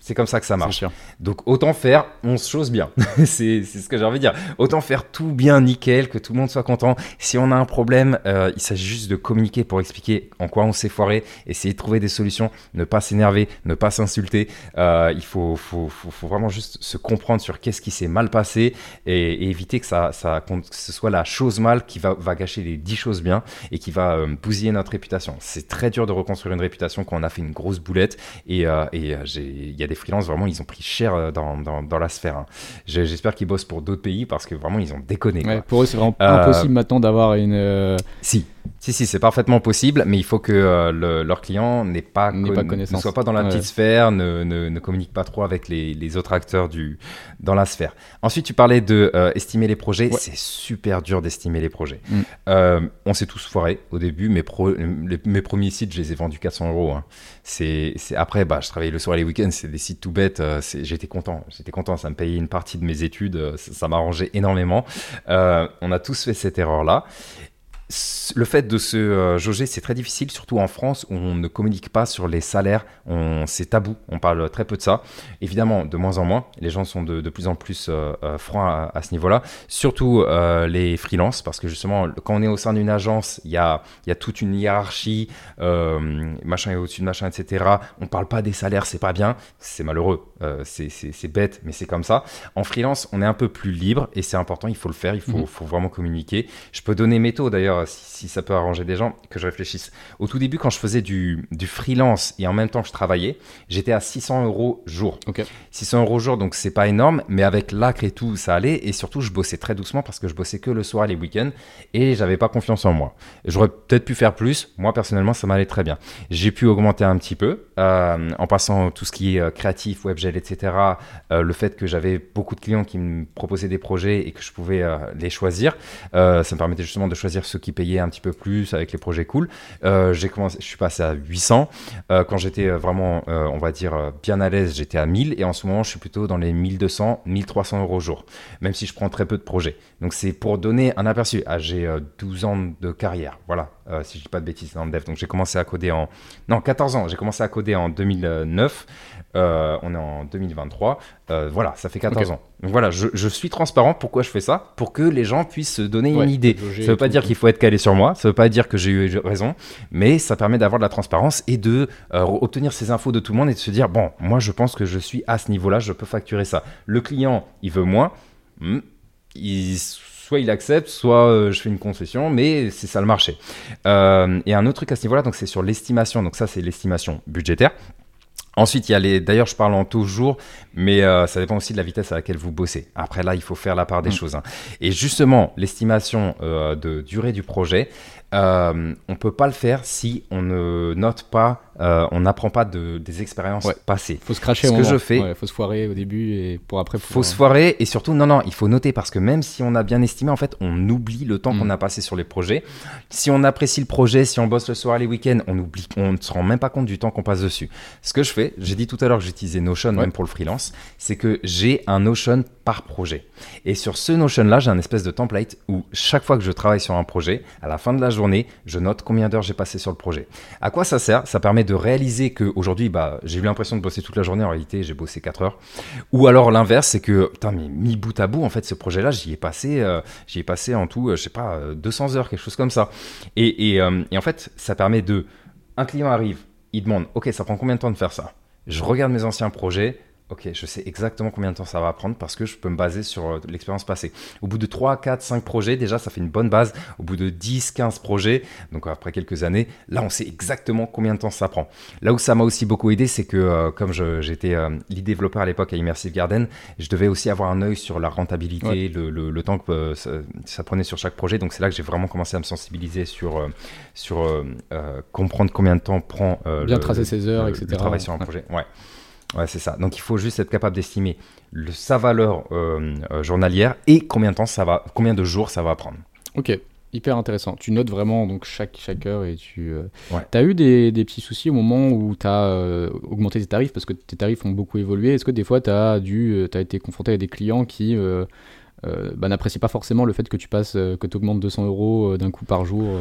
C'est comme ça que ça marche. Donc autant faire 11 choses bien. c'est ce que j'ai envie de dire. Autant faire tout bien, nickel, que tout le monde soit content. Si on a un problème, euh, il s'agit juste de communiquer pour expliquer en quoi on s'est foiré, essayer de trouver des solutions, ne pas s'énerver, ne pas s'insulter. Euh, il faut, faut, faut, vraiment juste se comprendre sur qu'est-ce qui s'est mal passé et, éviter que, ça, ça, que ce soit la chose mal qui va, va gâcher les 10 choses bien et qui va euh, bousiller notre réputation. C'est très dur de reconstruire une réputation quand on a fait une grosse boulette et il y a des freelances, vraiment, ils ont pris cher euh, dans, dans, la sphère. Hein. J'espère qu'ils bossent pour d'autres pays parce que vraiment, ils ont déconné. pour eux, c'est vraiment euh, impossible maintenant d'avoir une. Euh, si, si, si, c'est parfaitement possible, mais il faut que euh, leur client n'ait pas, pas ne soit pas dans la petite sphère, ne, ne, communique pas trop avec les, les, autres acteurs du, dans la sphère. Ensuite, tu parlais de euh, estimer les projets. C'est super dur d'estimer les projets. Mm. Euh, on s'est tous foirés au début. Mes, pro, mes premiers sites, je les ai vendus 400 euros. Hein. C'est après, bah, je travaillais le soir et les week-ends. C'est des sites tout bêtes. J'étais content. J'étais content. Ça me payait une partie de mes études. Ça, ça m'arrangeait énormément. on a tous fait cette erreur-là le fait de se euh, jauger, c'est très difficile, surtout en France où on ne communique pas sur les salaires. C'est tabou, on parle très peu de ça. Évidemment, de moins en moins, les gens sont de, plus en plus euh, euh, froids à, ce niveau-là. Surtout les freelances, parce que justement, quand on est au sein d'une agence, il y a, y a, toute une hiérarchie, machin est au-dessus de machin, etc. On ne parle pas des salaires, c'est pas bien, c'est malheureux, c'est bête, mais c'est comme ça. En freelance, on est un peu plus libre et c'est important, il faut le faire, il faut, mmh. faut vraiment communiquer. Je peux donner mes taux d'ailleurs si, ça peut arranger des gens, que je réfléchisse. Au tout début, quand je faisais du, freelance et en même temps que je travaillais, j'étais à 600 euros jour. 600 euros jour, donc c'est pas énorme, mais avec l'acre et tout, ça allait. Et surtout, je bossais très doucement parce que je bossais que le soir et les week-ends et j'avais pas confiance en moi. J'aurais peut-être pu faire plus. Moi, personnellement, ça m'allait très bien. J'ai pu augmenter un petit peu euh, en passant tout ce qui est euh, créatif, webgel, etc. Euh, le fait que j'avais beaucoup de clients qui me proposaient des projets et que je pouvais les choisir, ça me permettait justement de choisir ceux qui payaient un petit peu plus avec les projets cool. Euh, j'ai commencé, je suis passé à 800. Euh, quand j'étais euh, vraiment, on va dire, bien à l'aise, j'étais à 1000. Et en ce moment, je suis plutôt dans les 1200, 1300 euros au jour, même si je prends très peu de projets. Donc c'est pour donner un aperçu. Ah, j'ai 12 ans de carrière, voilà, si je dis pas de bêtises dans le dev. Donc j'ai commencé à coder en... Non, 14 ans. J'ai commencé à coder en 2009. on est en 2023. voilà, ça fait 14 ans. Donc voilà, je, suis transparent. Pourquoi je fais ça? Pour que les gens puissent se donner une idée. Ça ne veut pas dire qu'il faut être calé sur moi, ça ne veut pas dire que j'ai eu raison, mais ça permet d'avoir de la transparence et de euh, obtenir ces infos de tout le monde et de se dire, bon, moi je pense que je suis à ce niveau-là, je peux facturer ça. Le client, il veut moins. Hmm, soit il accepte, soit euh, je fais une concession, mais c'est ça le marché. Euh, et un autre truc à ce niveau-là, donc c'est sur l'estimation. Donc ça, c'est l'estimation budgétaire. Ensuite, il y a les. D'ailleurs, je parle en toujours, mais euh, ça dépend aussi de la vitesse à laquelle vous bossez. Après, là, il faut faire la part des mm. choses. Hein. Et justement, l'estimation de durée du projet, on peut pas le faire si on ne note pas euh, on n'apprend pas de, des expériences passées. Faut se cracher Ce que je fais. faut se foirer au début et pour après. Faut se foirer et surtout, non, non, il faut noter parce que même si on a bien estimé, en fait, on oublie le temps qu'on mm. a passé sur les projets. Si on apprécie le projet, si on bosse le soir, les week-ends, on oublie, on ne se rend même pas compte du temps qu'on passe dessus. Ce que je fais, j'ai dit tout à l'heure que j'utilisais Notion même pour le freelance, c'est que j'ai un Notion par projet. Et sur ce Notion-là, j'ai un espèce de template où chaque fois que je travaille sur un projet, à la fin de la journée, je note combien d'heures j'ai passé sur le projet. À quoi ça sert? Ça permet de réaliser qu'aujourd'hui, bah, j'ai eu l'impression de bosser toute la journée. En réalité, j'ai bossé 4 heures. Ou alors l'inverse, c'est que, putain, mais mis bout à bout, en fait, ce projet-là, j'y ai passé, euh, passé en tout, euh, je sais pas, 200 euh, heures, quelque chose comme ça. Et, et en fait, ça permet de. Un client arrive, il demande, ok, ça prend combien de temps de faire ça? Je regarde mes anciens projets ok, je sais exactement combien de temps ça va prendre parce que je peux me baser sur euh, l'expérience passée. Au bout de 3, 4, 5 projets, déjà, ça fait une bonne base. Au bout de 10, 15 projets, donc après quelques années, là, on sait exactement combien de temps ça prend. Là où ça m'a aussi beaucoup aidé, c'est que euh, comme j'étais euh, lead développeur à l'époque à Immersive Garden, je devais aussi avoir un œil sur la rentabilité, le, le, temps que ça, prenait sur chaque projet. Donc c'est là que j'ai vraiment commencé à me sensibiliser sur, sur comprendre combien de temps prend Bien tracer ses heures, etc. Le travail sur un projet. Ouais. Ouais, c'est ça. Donc il faut juste être capable d'estimer sa valeur euh, euh, journalière et combien de temps ça va, combien de jours ça va prendre. Ok, hyper intéressant. Tu notes vraiment donc chaque, chaque heure et tu. Euh, as eu des, des, petits soucis au moment où tu as augmenté tes tarifs? Parce que tes tarifs ont beaucoup évolué. Est-ce que des fois tu as dû, as été confronté à des clients qui bah, n'apprécient pas forcément le fait que tu passes, que tu augmentes 200 euros d'un coup par jour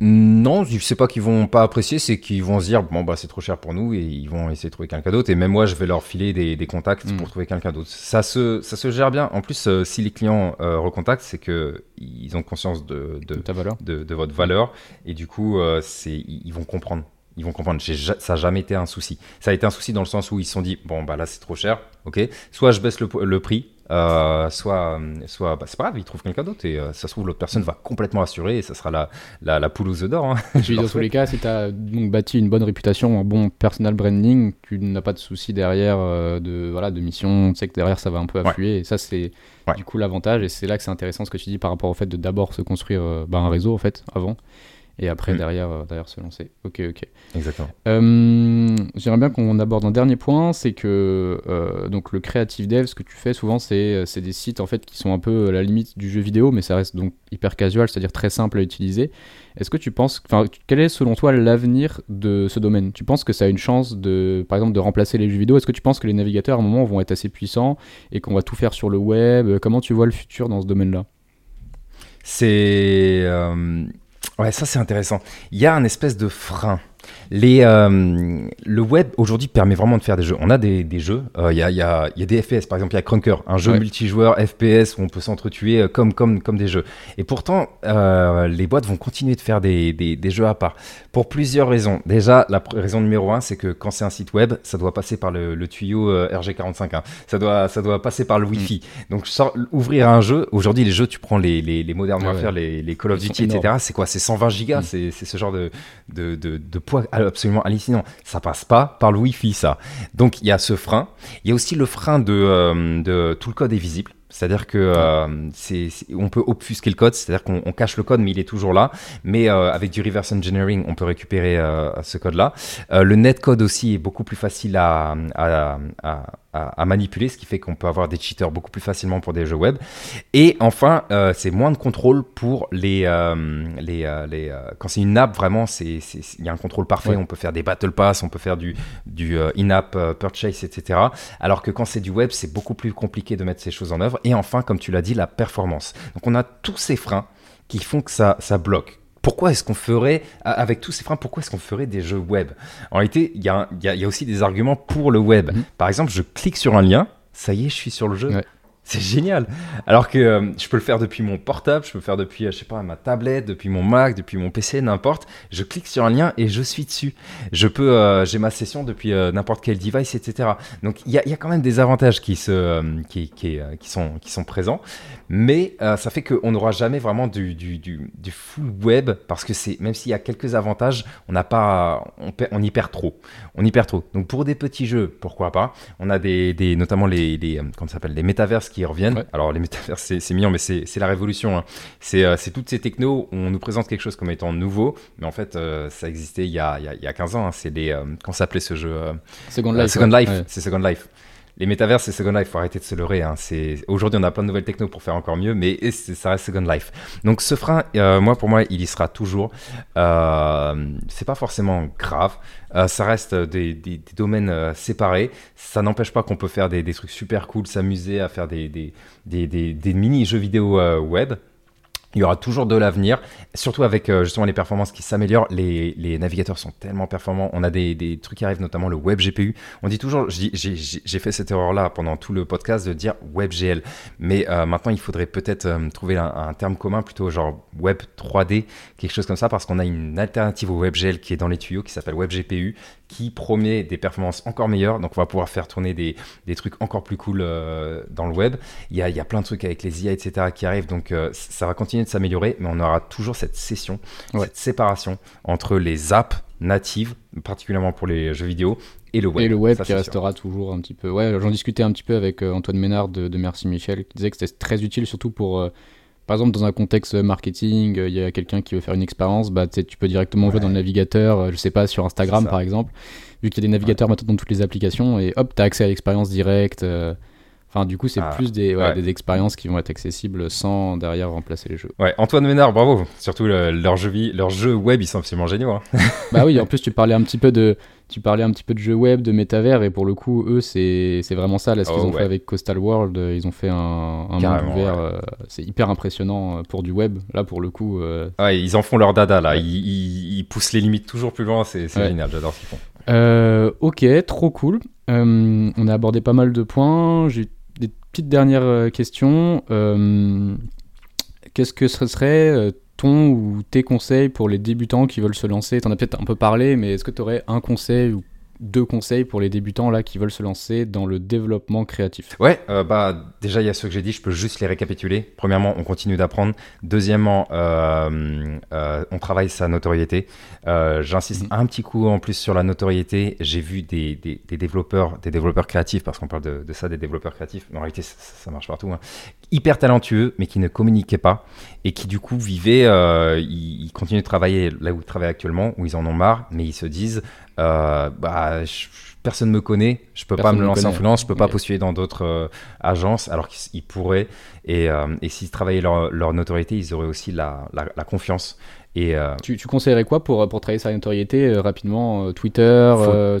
non, je sais pas qu'ils vont pas apprécier, c'est qu'ils vont se dire bon bah c'est trop cher pour nous et ils vont essayer de trouver quelqu'un d'autre. Et même moi, je vais leur filer des, contacts pour mm. trouver quelqu'un d'autre. Ça se, ça se gère bien. En plus, euh, si les clients euh, recontactent, c'est que ils ont conscience de, de, Ta valeur. de, votre valeur et du coup, euh, c'est ils vont comprendre. Ils vont comprendre. Ça n'a jamais été un souci. Ça a été un souci dans le sens où ils se sont dit bon bah là c'est trop cher, ok. Soit je baisse le, le prix, euh, soit, soit bah, c'est pas grave, il trouve quelqu'un d'autre et euh, ça se trouve l'autre personne va complètement assurer et ça sera la, la, la poule aux œufs d'or. Hein. dans tous les cas, si tu as donc bâti une bonne réputation, un bon personal branding, tu n'as pas de souci derrière euh, de, voilà, de mission, tu sais que derrière ça va un peu affluer et ça c'est du coup l'avantage et c'est là que c'est intéressant ce que tu dis par rapport au fait de d'abord se construire bah, un réseau en fait avant et après mm. derrière, euh, derrière se lancer. Ok, ok. Exactement. Euh, j'aimerais bien qu'on aborde un dernier point, c'est que euh, donc le creative dev, ce que tu fais souvent, c'est des sites en fait qui sont un peu à la limite du jeu vidéo, mais ça reste donc hyper casual, c'est-à-dire très simple à utiliser. Est-ce que tu penses, enfin, quel est selon toi l'avenir de ce domaine? Tu penses que ça a une chance de, par exemple, de remplacer les jeux vidéo? Est-ce que tu penses que les navigateurs à un moment vont être assez puissants et qu'on va tout faire sur le web? Comment tu vois le futur dans ce domaine-là? C'est Ouais, ça c'est intéressant. Il y a un espèce de frein les, euh, le web aujourd'hui permet vraiment de faire des jeux. On a des, des jeux, il euh, y, a, y, a, y, a, des FPS, par exemple il y a Crunker, un jeu multijoueur FPS où on peut s'entretuer euh, comme, comme, comme des jeux. Et pourtant, les boîtes vont continuer de faire des, des, des, jeux à part. Pour plusieurs raisons. Déjà, la raison numéro un, c'est que quand c'est un site web, ça doit passer par le, le tuyau RG45. Hein. Ça, doit, ça doit passer par le Wi-Fi. Mm. Donc ouvrir un jeu, aujourd'hui les jeux, tu prends les, les, les Modern Warfare, les, les Call of Duty, etc. C'est quoi? C'est 120 gigas, mm. c'est ce genre de, de, de, de poids absolument hallucinant. Ça passe pas par le Wi-Fi, ça. Donc il y a ce frein. Il y a aussi le frein de, euh, de tout le code est visible. C'est-à-dire que euh, on peut obfusquer le code, c'est-à-dire qu'on cache le code, mais il est toujours là. Mais euh, avec du reverse engineering, on peut récupérer euh, ce code-là. le netcode aussi est beaucoup plus facile à, à, à, à, manipuler, ce qui fait qu'on peut avoir des cheaters beaucoup plus facilement pour des jeux web. Et enfin, c'est moins de contrôle pour les, les, les quand c'est une app vraiment, c'est il y a un contrôle parfait. On peut faire des battle pass, on peut faire du du in-app purchase, etc. Alors que quand c'est du web, c'est beaucoup plus compliqué de mettre ces choses en œuvre. Et enfin, comme tu l'as dit, la performance. Donc on a tous ces freins qui font que ça, ça bloque. Pourquoi est-ce qu'on ferait, avec tous ces freins, pourquoi est-ce qu'on ferait des jeux web? En réalité, il y, a, aussi des arguments pour le web. Mhm. Par exemple, je clique sur un lien, ça y est, je suis sur le jeu. C'est génial. Alors que euh, je peux le faire depuis mon portable, je peux le faire depuis, euh, je sais pas, ma tablette, depuis mon Mac, depuis mon PC, n'importe. Je clique sur un lien et je suis dessus. Je peux, euh, j'ai ma session depuis n'importe quel device, etc. Donc il y a, quand même des avantages qui se, qui, sont, présents, mais ça fait qu'on n'aura jamais vraiment du, du, du, du, full web parce que c'est, même s'il y a quelques avantages, on n'a pas, on, y perd trop. On y perd trop. Donc pour des petits jeux, pourquoi pas On a des, notamment les, les comment s'appelle, les métaverses qui reviennent. Alors les métavers, c'est mignon, mais c'est la révolution. Hein. Euh, c'est toutes ces technos, on nous présente quelque chose comme étant nouveau, mais en fait, euh, ça existait il y, a, il, y a, 15 ans. Hein. C'est les... Euh, s'appelait ce jeu Second Life. Second Life, c'est Second Life. Les métavers, c'est Second Life, faut arrêter de se leurrer. Hein. Aujourd'hui, on a plein de nouvelles techno pour faire encore mieux, mais ça reste Second Life. Donc ce frein, moi, pour moi, il y sera toujours. Euh, c'est pas forcément grave. Euh, ça reste des, domaines euh, séparés. Ça n'empêche pas qu'on peut faire des, trucs super cool, s'amuser à faire des, des mini-jeux vidéo web. Il y aura toujours de l'avenir, surtout avec euh, justement les performances qui s'améliorent. Les, navigateurs sont tellement performants. On a des, trucs qui arrivent, notamment le Web GPU. On dit toujours, j'ai fait cette erreur-là pendant tout le podcast de dire Web GL. Mais euh, maintenant, il faudrait peut-être euh, trouver un, terme commun, plutôt genre Web 3D, quelque chose comme ça, parce qu'on a une alternative au Web GL qui est dans les tuyaux, qui s'appelle Web GPU, qui promet des performances encore meilleures. Donc, on va pouvoir faire tourner des, trucs encore plus cool dans le web. Il y a plein de trucs avec les IA, etc., qui arrivent. Donc, ça va continuer de s'améliorer, mais on aura toujours cette session, cette séparation entre les apps natives, particulièrement pour les jeux vidéo, et le web. Et le web qui restera toujours un petit peu. Ouais, j'en discutais un petit peu avec euh, Antoine Ménard de, Merci Michel, qui disait que c'était très utile, surtout pour. Euh, par exemple, dans un contexte marketing, euh, il y a quelqu'un qui veut faire une expérience, bah, tu peux directement jouer dans le navigateur, je sais pas, sur Instagram par exemple, vu qu'il y a des navigateurs maintenant dans toutes les applications, et hop, tu as accès à l'expérience directe. Enfin, du coup, c'est ah, plus des, des, expériences qui vont être accessibles sans derrière remplacer les jeux. Ouais, Antoine Ménard, bravo. Surtout leurs jeux, leur jeux web, ils sont absolument géniaux. Hein. bah oui, en plus, tu parlais un petit peu de, tu parlais un petit peu de jeux web, de métavers, et pour le coup, eux, c'est vraiment ça. Là, ce qu'ils oh, ont fait avec Coastal World, euh, ils ont fait un, un monde ouvert. Euh, c'est hyper impressionnant euh, pour du web. Là, pour le coup. Ouais, ils en font leur dada, là. Ils, ils, poussent les limites toujours plus loin. C'est génial, j'adore ce qu'ils font. ok, trop cool. on a abordé pas mal de points. J'ai petite dernière euh, question. Euh, qu'est-ce que ce serait euh, ton ou tes conseils pour les débutants qui veulent se lancer? Tu en as peut-être un peu parlé, mais est-ce que tu aurais un conseil ou deux conseils pour les débutants là qui veulent se lancer dans le développement créatif Ouais, euh, bah déjà il y a ceux que j'ai dit, je peux juste les récapituler. Premièrement, on continue d'apprendre. Deuxièmement, euh, euh, on travaille sa notoriété. J'insiste mhm. un petit coup en plus sur la notoriété. J'ai vu des, des, développeurs, des développeurs créatifs, parce qu'on parle de, ça, des développeurs créatifs. Mais en réalité, ça, marche partout. Hein. Hyper talentueux, mais qui ne communiquaient pas et qui du coup vivaient. ils, ils continuent de travailler là où ils travaillent actuellement, où ils en ont marre, mais ils se disent euh, bah, personne me connaît, je peux pas me lancer en freelance, je peux pas postuler dans d'autres euh, agences, alors qu'ils pourraient. Et, euh, et s'ils travaillaient leur, leur, notoriété, ils auraient aussi la, la, la confiance et, euh, tu, tu, conseillerais quoi pour, pour travailler sa notoriété euh, rapidement euh, Twitter,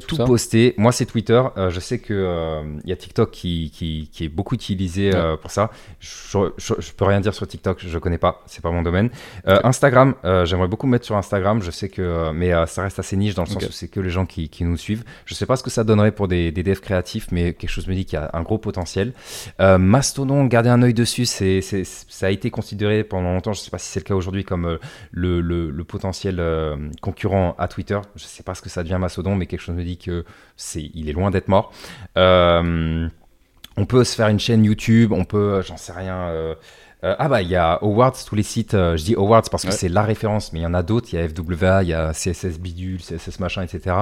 tout, tout poster. Moi, c'est Twitter. je sais que il y a TikTok qui, qui, qui est beaucoup utilisé pour ça. Je, je, peux rien dire sur TikTok, je connais pas, c'est pas mon domaine. Instagram, j'aimerais beaucoup me mettre sur Instagram. Je sais que, mais ça reste assez niche dans le sens où c'est que les gens qui, qui, nous suivent. Je sais pas ce que ça donnerait pour des, des devs créatifs, mais quelque chose me dit qu'il y a un gros potentiel. Mastodon, garder un œil dessus, c'est, ça a été considéré pendant longtemps. Je sais pas si c'est le cas aujourd'hui comme le le, potentiel euh, concurrent à Twitter. Je ne sais pas ce que ça devient Mastodon, mais quelque chose me dit que c'est, il est loin d'être mort. Euh, on peut se faire une chaîne YouTube, on peut, j'en sais rien. Euh, ah bah il y a Awards, tous les sites, je dis Awards parce que c'est la référence, mais il y en a d'autres, il y a FWA, il y a CSS Bidule, CSS machin, etc.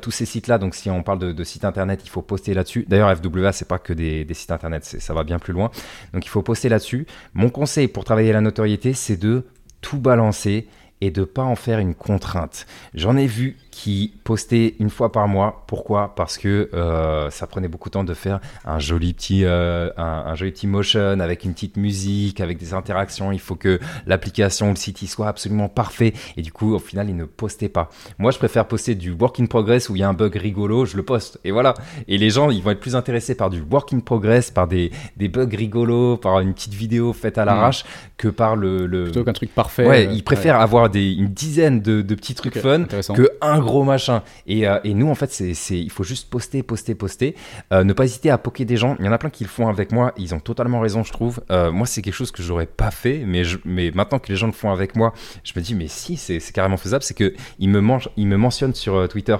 tous ces sites-là, donc si on parle de, sites internet, il faut poster là-dessus. D'ailleurs FWA, c'est pas que des, des sites internet, ça va bien plus loin. Donc il faut poster là-dessus. Mon conseil pour travailler la notoriété, c'est de tout balancer et de pas en faire une contrainte. J'en ai vu qui postait une fois par mois. Pourquoi? Parce que euh, ça prenait beaucoup de temps de faire un joli petit, euh, un, joli petit motion avec une petite musique, avec des interactions. Il faut que l'application, le site, soit absolument parfait. Et du coup, au final, il ne postait pas. Moi, je préfère poster du work in progress où il y a un bug rigolo, je le poste. Et voilà. Et les gens, ils vont être plus intéressés par du work in progress, par des, des bugs rigolos, par une petite vidéo faite à mmh. l'arrache, que par le, le... plutôt qu'un truc parfait. Ouais, ils préfèrent avoir des, une dizaine de, de petits trucs fun que un gros machin. Et, euh, et nous, en fait, c'est, il faut juste poster, poster, poster. Euh, ne pas hésiter à poker des gens. Il y en a plein qui le font avec moi. Ils ont totalement raison, je trouve. Euh, moi, c'est quelque chose que j'aurais pas fait, mais, je, mais maintenant que les gens le font avec moi, je me dis, mais si, c'est, carrément faisable. C'est que ils me, mangent, ils me mentionnent sur Twitter.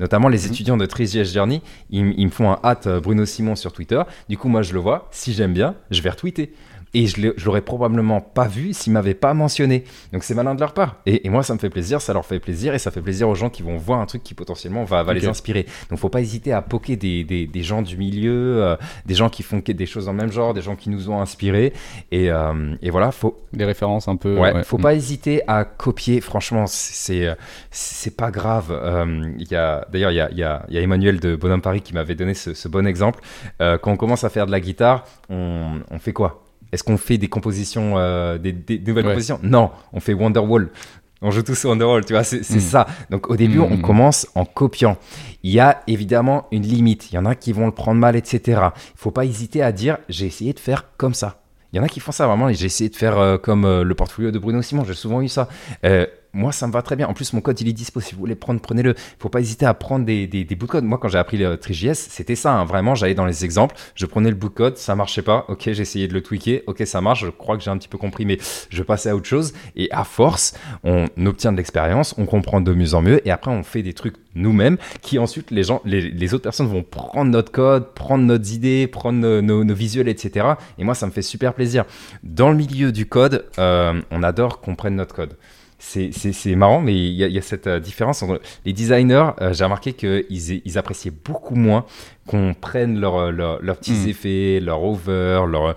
Notamment les mhm. étudiants de 3GS Journey, ils, ils me font un hâte Bruno Simon sur Twitter. Du coup, moi, je le vois. Si j'aime bien, je vais retweeter et je l'aurais probablement pas vu s'ils m'avaient pas mentionné. Donc c'est malin de leur part. Et, moi, ça me fait plaisir, ça leur fait plaisir et ça fait plaisir aux gens qui vont voir un truc qui potentiellement va, va les inspirer. Donc faut pas hésiter à poker des, des, des gens du milieu, euh, des gens qui font des choses dans le même genre, des gens qui nous ont inspirés. Et, euh, et voilà, faut. Des références un peu. Ouais, faut pas hésiter à copier. Franchement, c'est c'est pas grave. Euh, il D'ailleurs, il y a, y, a, y a, Emmanuel de Bonhomme Paris qui m'avait donné ce, ce, bon exemple. quand on commence à faire de la guitare, on, on fait quoi? Est-ce qu'on fait des compositions, euh, des, nouvelles compositions? Non, on fait Wonderwall. On joue tous Wonderwall, tu vois, c'est hmm. ça. Donc au début, on hmm. commence en copiant. Il y a évidemment une limite. Il y en a qui vont le prendre mal, etc. Il faut pas hésiter à dire j'ai essayé de faire comme ça. Il y en a qui font ça vraiment. J'ai essayé de faire comme le portfolio de Bruno Simon. J'ai souvent eu ça moi, ça me va très bien. En plus, mon code, il est dispo. Si vous voulez prendre, prenez-le. Il faut pas hésiter à prendre des, des, bouts de code. Moi, quand j'ai appris le TriJS, c'était ça. Hein. Vraiment, j'allais dans les exemples, je prenais le bout de code, ça marchait pas. Ok, j'ai essayé de le tweaker. Ok, ça marche. Je crois que j'ai un petit peu compris, mais je passais à autre chose. Et à force, on obtient de l'expérience, on comprend de mieux en mieux. Et après, on fait des trucs nous-mêmes qui ensuite, les gens, les, autres personnes vont prendre notre code, prendre nos idées, prendre nos, visuels, etc. Et moi, ça me fait super plaisir. Dans le milieu du code, euh, on adore qu'on prenne notre code c'est marrant, mais il y, a cette euh, différence entre les designers. Euh, j'ai remarqué qu'ils ils appréciaient beaucoup moins qu'on prenne leurs leur, petits hmm. effets, leur over, leur,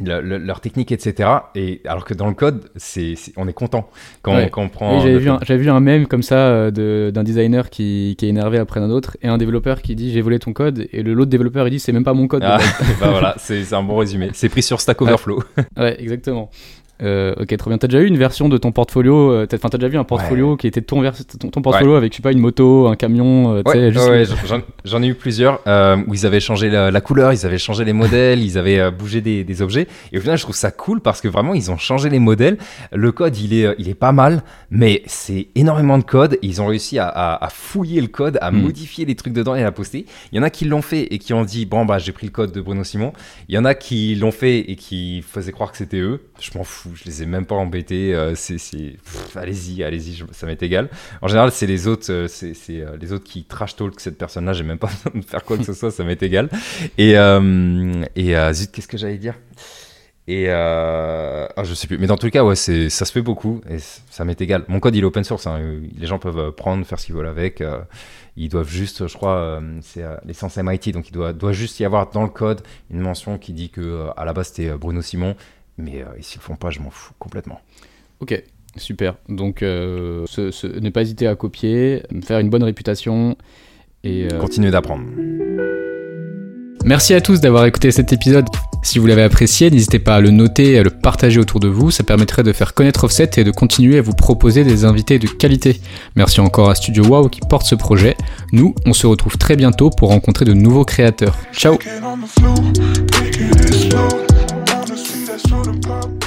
leur, technique, etc. Et alors que dans le code, c'est on est content quand, quand on prend. J'avais vu, un, vu un mème comme ça euh, d'un designer qui, qui, est énervé après un autre et un développeur qui dit j'ai volé ton code et l'autre développeur il dit c'est même pas mon code. Ah, bah voilà, c'est un bon résumé. C'est pris sur Stack Overflow. ouais, exactement. Euh, ok, trop bien. T'as déjà eu une version de ton portfolio euh, Enfin, t'as déjà vu un portfolio qui était ton, ton, portfolio avec, je sais pas, une moto, un camion euh, Ouais, j'en ai eu plusieurs où ils avaient changé la, couleur, ils avaient changé les modèles, ils avaient bougé des, des, objets. Et au final, je trouve ça cool parce que vraiment, ils ont changé les modèles. Le code, il est, il est pas mal, mais c'est énormément de code. Ils ont réussi à, à, fouiller le code, à hmm. modifier les trucs dedans et à poster. Il y en a qui l'ont fait et qui ont dit bon, bah, j'ai pris le code de Bruno Simon. Il y en a qui l'ont fait et qui faisaient croire que c'était eux. Je m'en fous je les ai même pas embêtés. Euh, c'est, allez-y, allez-y, ça m'est égal. En général, c'est les autres, euh, c'est, euh, les autres qui trash talk cette personne-là. J'ai même pas besoin de faire quoi que ce soit, ça m'est égal. Et, et zut, qu'est-ce que j'allais dire? Et ah, je sais plus, mais dans tous les cas, ouais, ça se fait beaucoup et ça m'est égal. Mon code il est open source, hein. les gens peuvent prendre, faire ce qu'ils veulent avec. ils doivent juste, je crois, c'est l'essence MIT, donc il doit, doit juste y avoir dans le code une mention qui dit que à la base c'était Bruno Simon mais euh, s'ils le font pas, je m'en fous complètement. Ok, super. Donc, euh, ne pas hésiter à copier, faire une bonne réputation et euh, continuer d'apprendre. Merci à tous d'avoir écouté cet épisode. Si vous l'avez apprécié, n'hésitez pas à le noter et à le partager autour de vous. Ça permettrait de faire connaître Offset et de continuer à vous proposer des invités de qualité. Merci encore à Studio Wow qui porte ce projet. Nous, on se retrouve très bientôt pour rencontrer de nouveaux créateurs. Ciao shoot and pop.